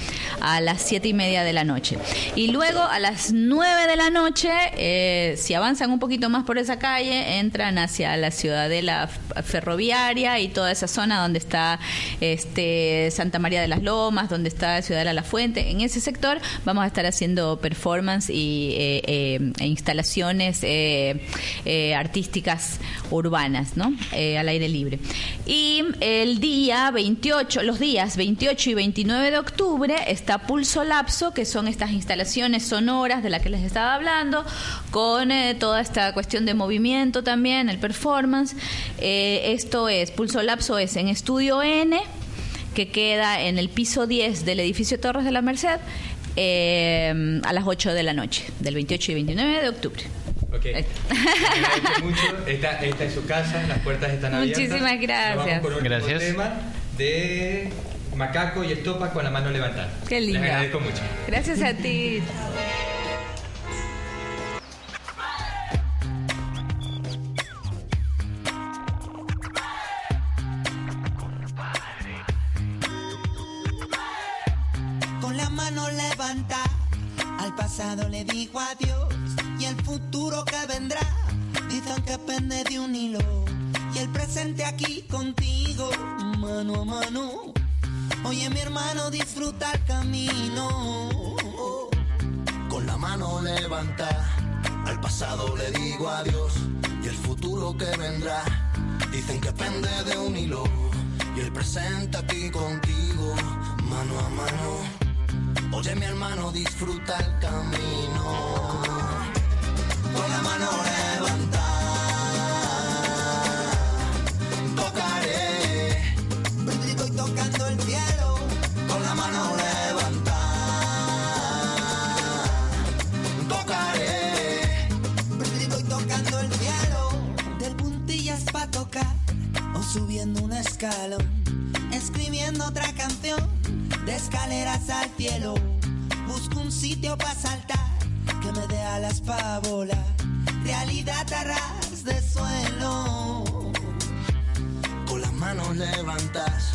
a las 7 y media de la noche. Y luego a las 9 de la noche, eh, si avanzan un poquito más por esa calle, entran hacia la ciudadela ferroviaria y toda esa zona donde está este Santa María de las Lomas, donde está Ciudadela La Fuente. En ese sector vamos a estar haciendo performance y eh, eh, e instalaciones artísticas urbanas, ¿no? Al aire libre. Y el día 28, los días 28 y 29 de octubre está Pulso Lapso, que son estas instalaciones sonoras de las que les estaba hablando, con eh, toda esta cuestión de movimiento también, el performance. Eh, esto es, Pulso Lapso es en Estudio N, que queda en el piso 10 del edificio Torres de la Merced, eh, a las 8 de la noche, del 28 y 29 de octubre. Ok. Le agradezco mucho. Esta, esta es su casa, las puertas están abiertas. Muchísimas Nos gracias. vamos por Gracias. tema de Macaco y Estopa con la mano levantada. Qué lindo. Les agradezco mucho. Gracias a ti. Con la mano levanta, al pasado le digo adiós y el futuro que vendrá. Dicen que pende de un hilo y el presente aquí contigo, mano a mano. Oye mi hermano, disfruta el camino. Con la mano levanta, al pasado le digo adiós y el futuro que vendrá. Dicen que pende de un hilo y el presente aquí contigo, mano a mano. Oye mi hermano, disfruta el camino. Con la mano levanta, Del puntillas pa' tocar o subiendo un escalón. Escribiendo otra canción de escaleras al cielo. Busco un sitio para saltar que me dé alas pa' volar. Realidad a ras de suelo. Con las manos levantas,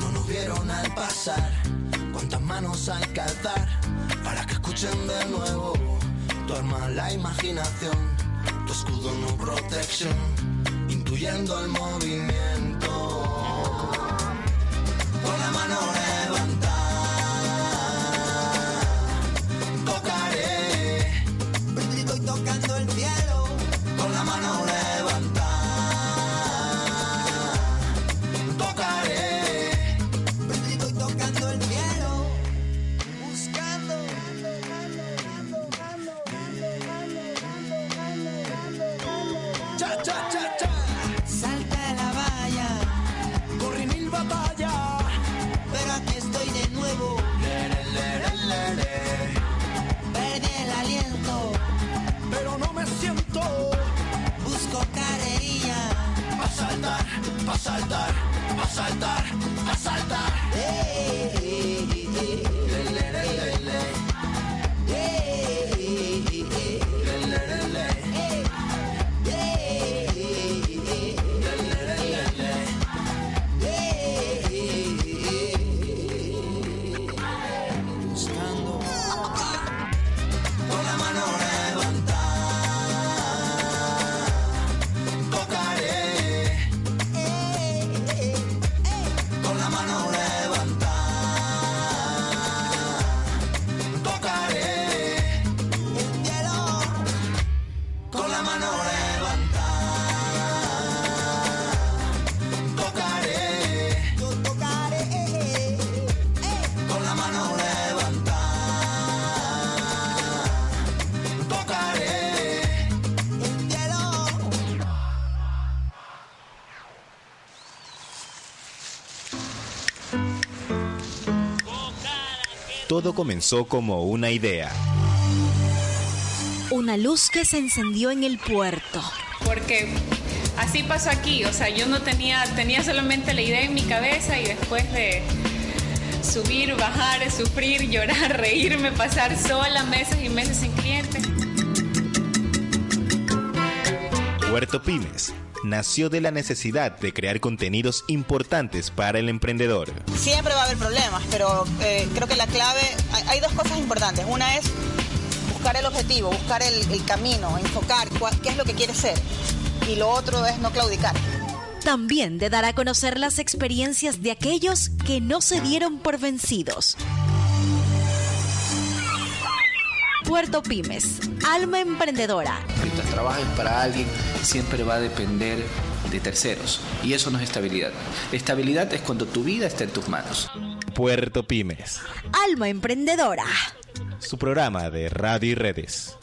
no nos vieron al pasar. Cuántas manos hay que alzar para que escuchen de nuevo. Tu arma la imaginación, escudo no protección, intuyendo el movimiento. Todo comenzó como una idea. Una luz que se encendió en el puerto. Porque así pasó aquí, o sea, yo no tenía, tenía solamente la idea en mi cabeza y después de subir, bajar, sufrir, llorar, reírme, pasar sola meses y meses sin clientes. Puerto Pymes nació de la necesidad de crear contenidos importantes para el emprendedor. Siempre va a haber problemas, pero eh, creo que la clave, hay, hay dos cosas importantes. Una es buscar el objetivo, buscar el, el camino, enfocar cuál- qué es lo que quieres ser. Y lo otro es no claudicar. También de dar a conocer las experiencias de aquellos que no se dieron por vencidos. Puerto Pymes, alma emprendedora. Mientras trabajes para alguien, siempre va a depender de terceros. Y eso no es estabilidad. Estabilidad es cuando tu vida está en tus manos. Puerto Pymes, Alma emprendedora. su programa de radio y redes.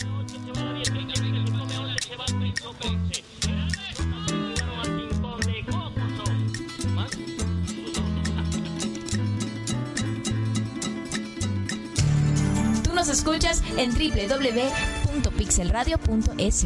Nos escuchas en www.pixelradio.es.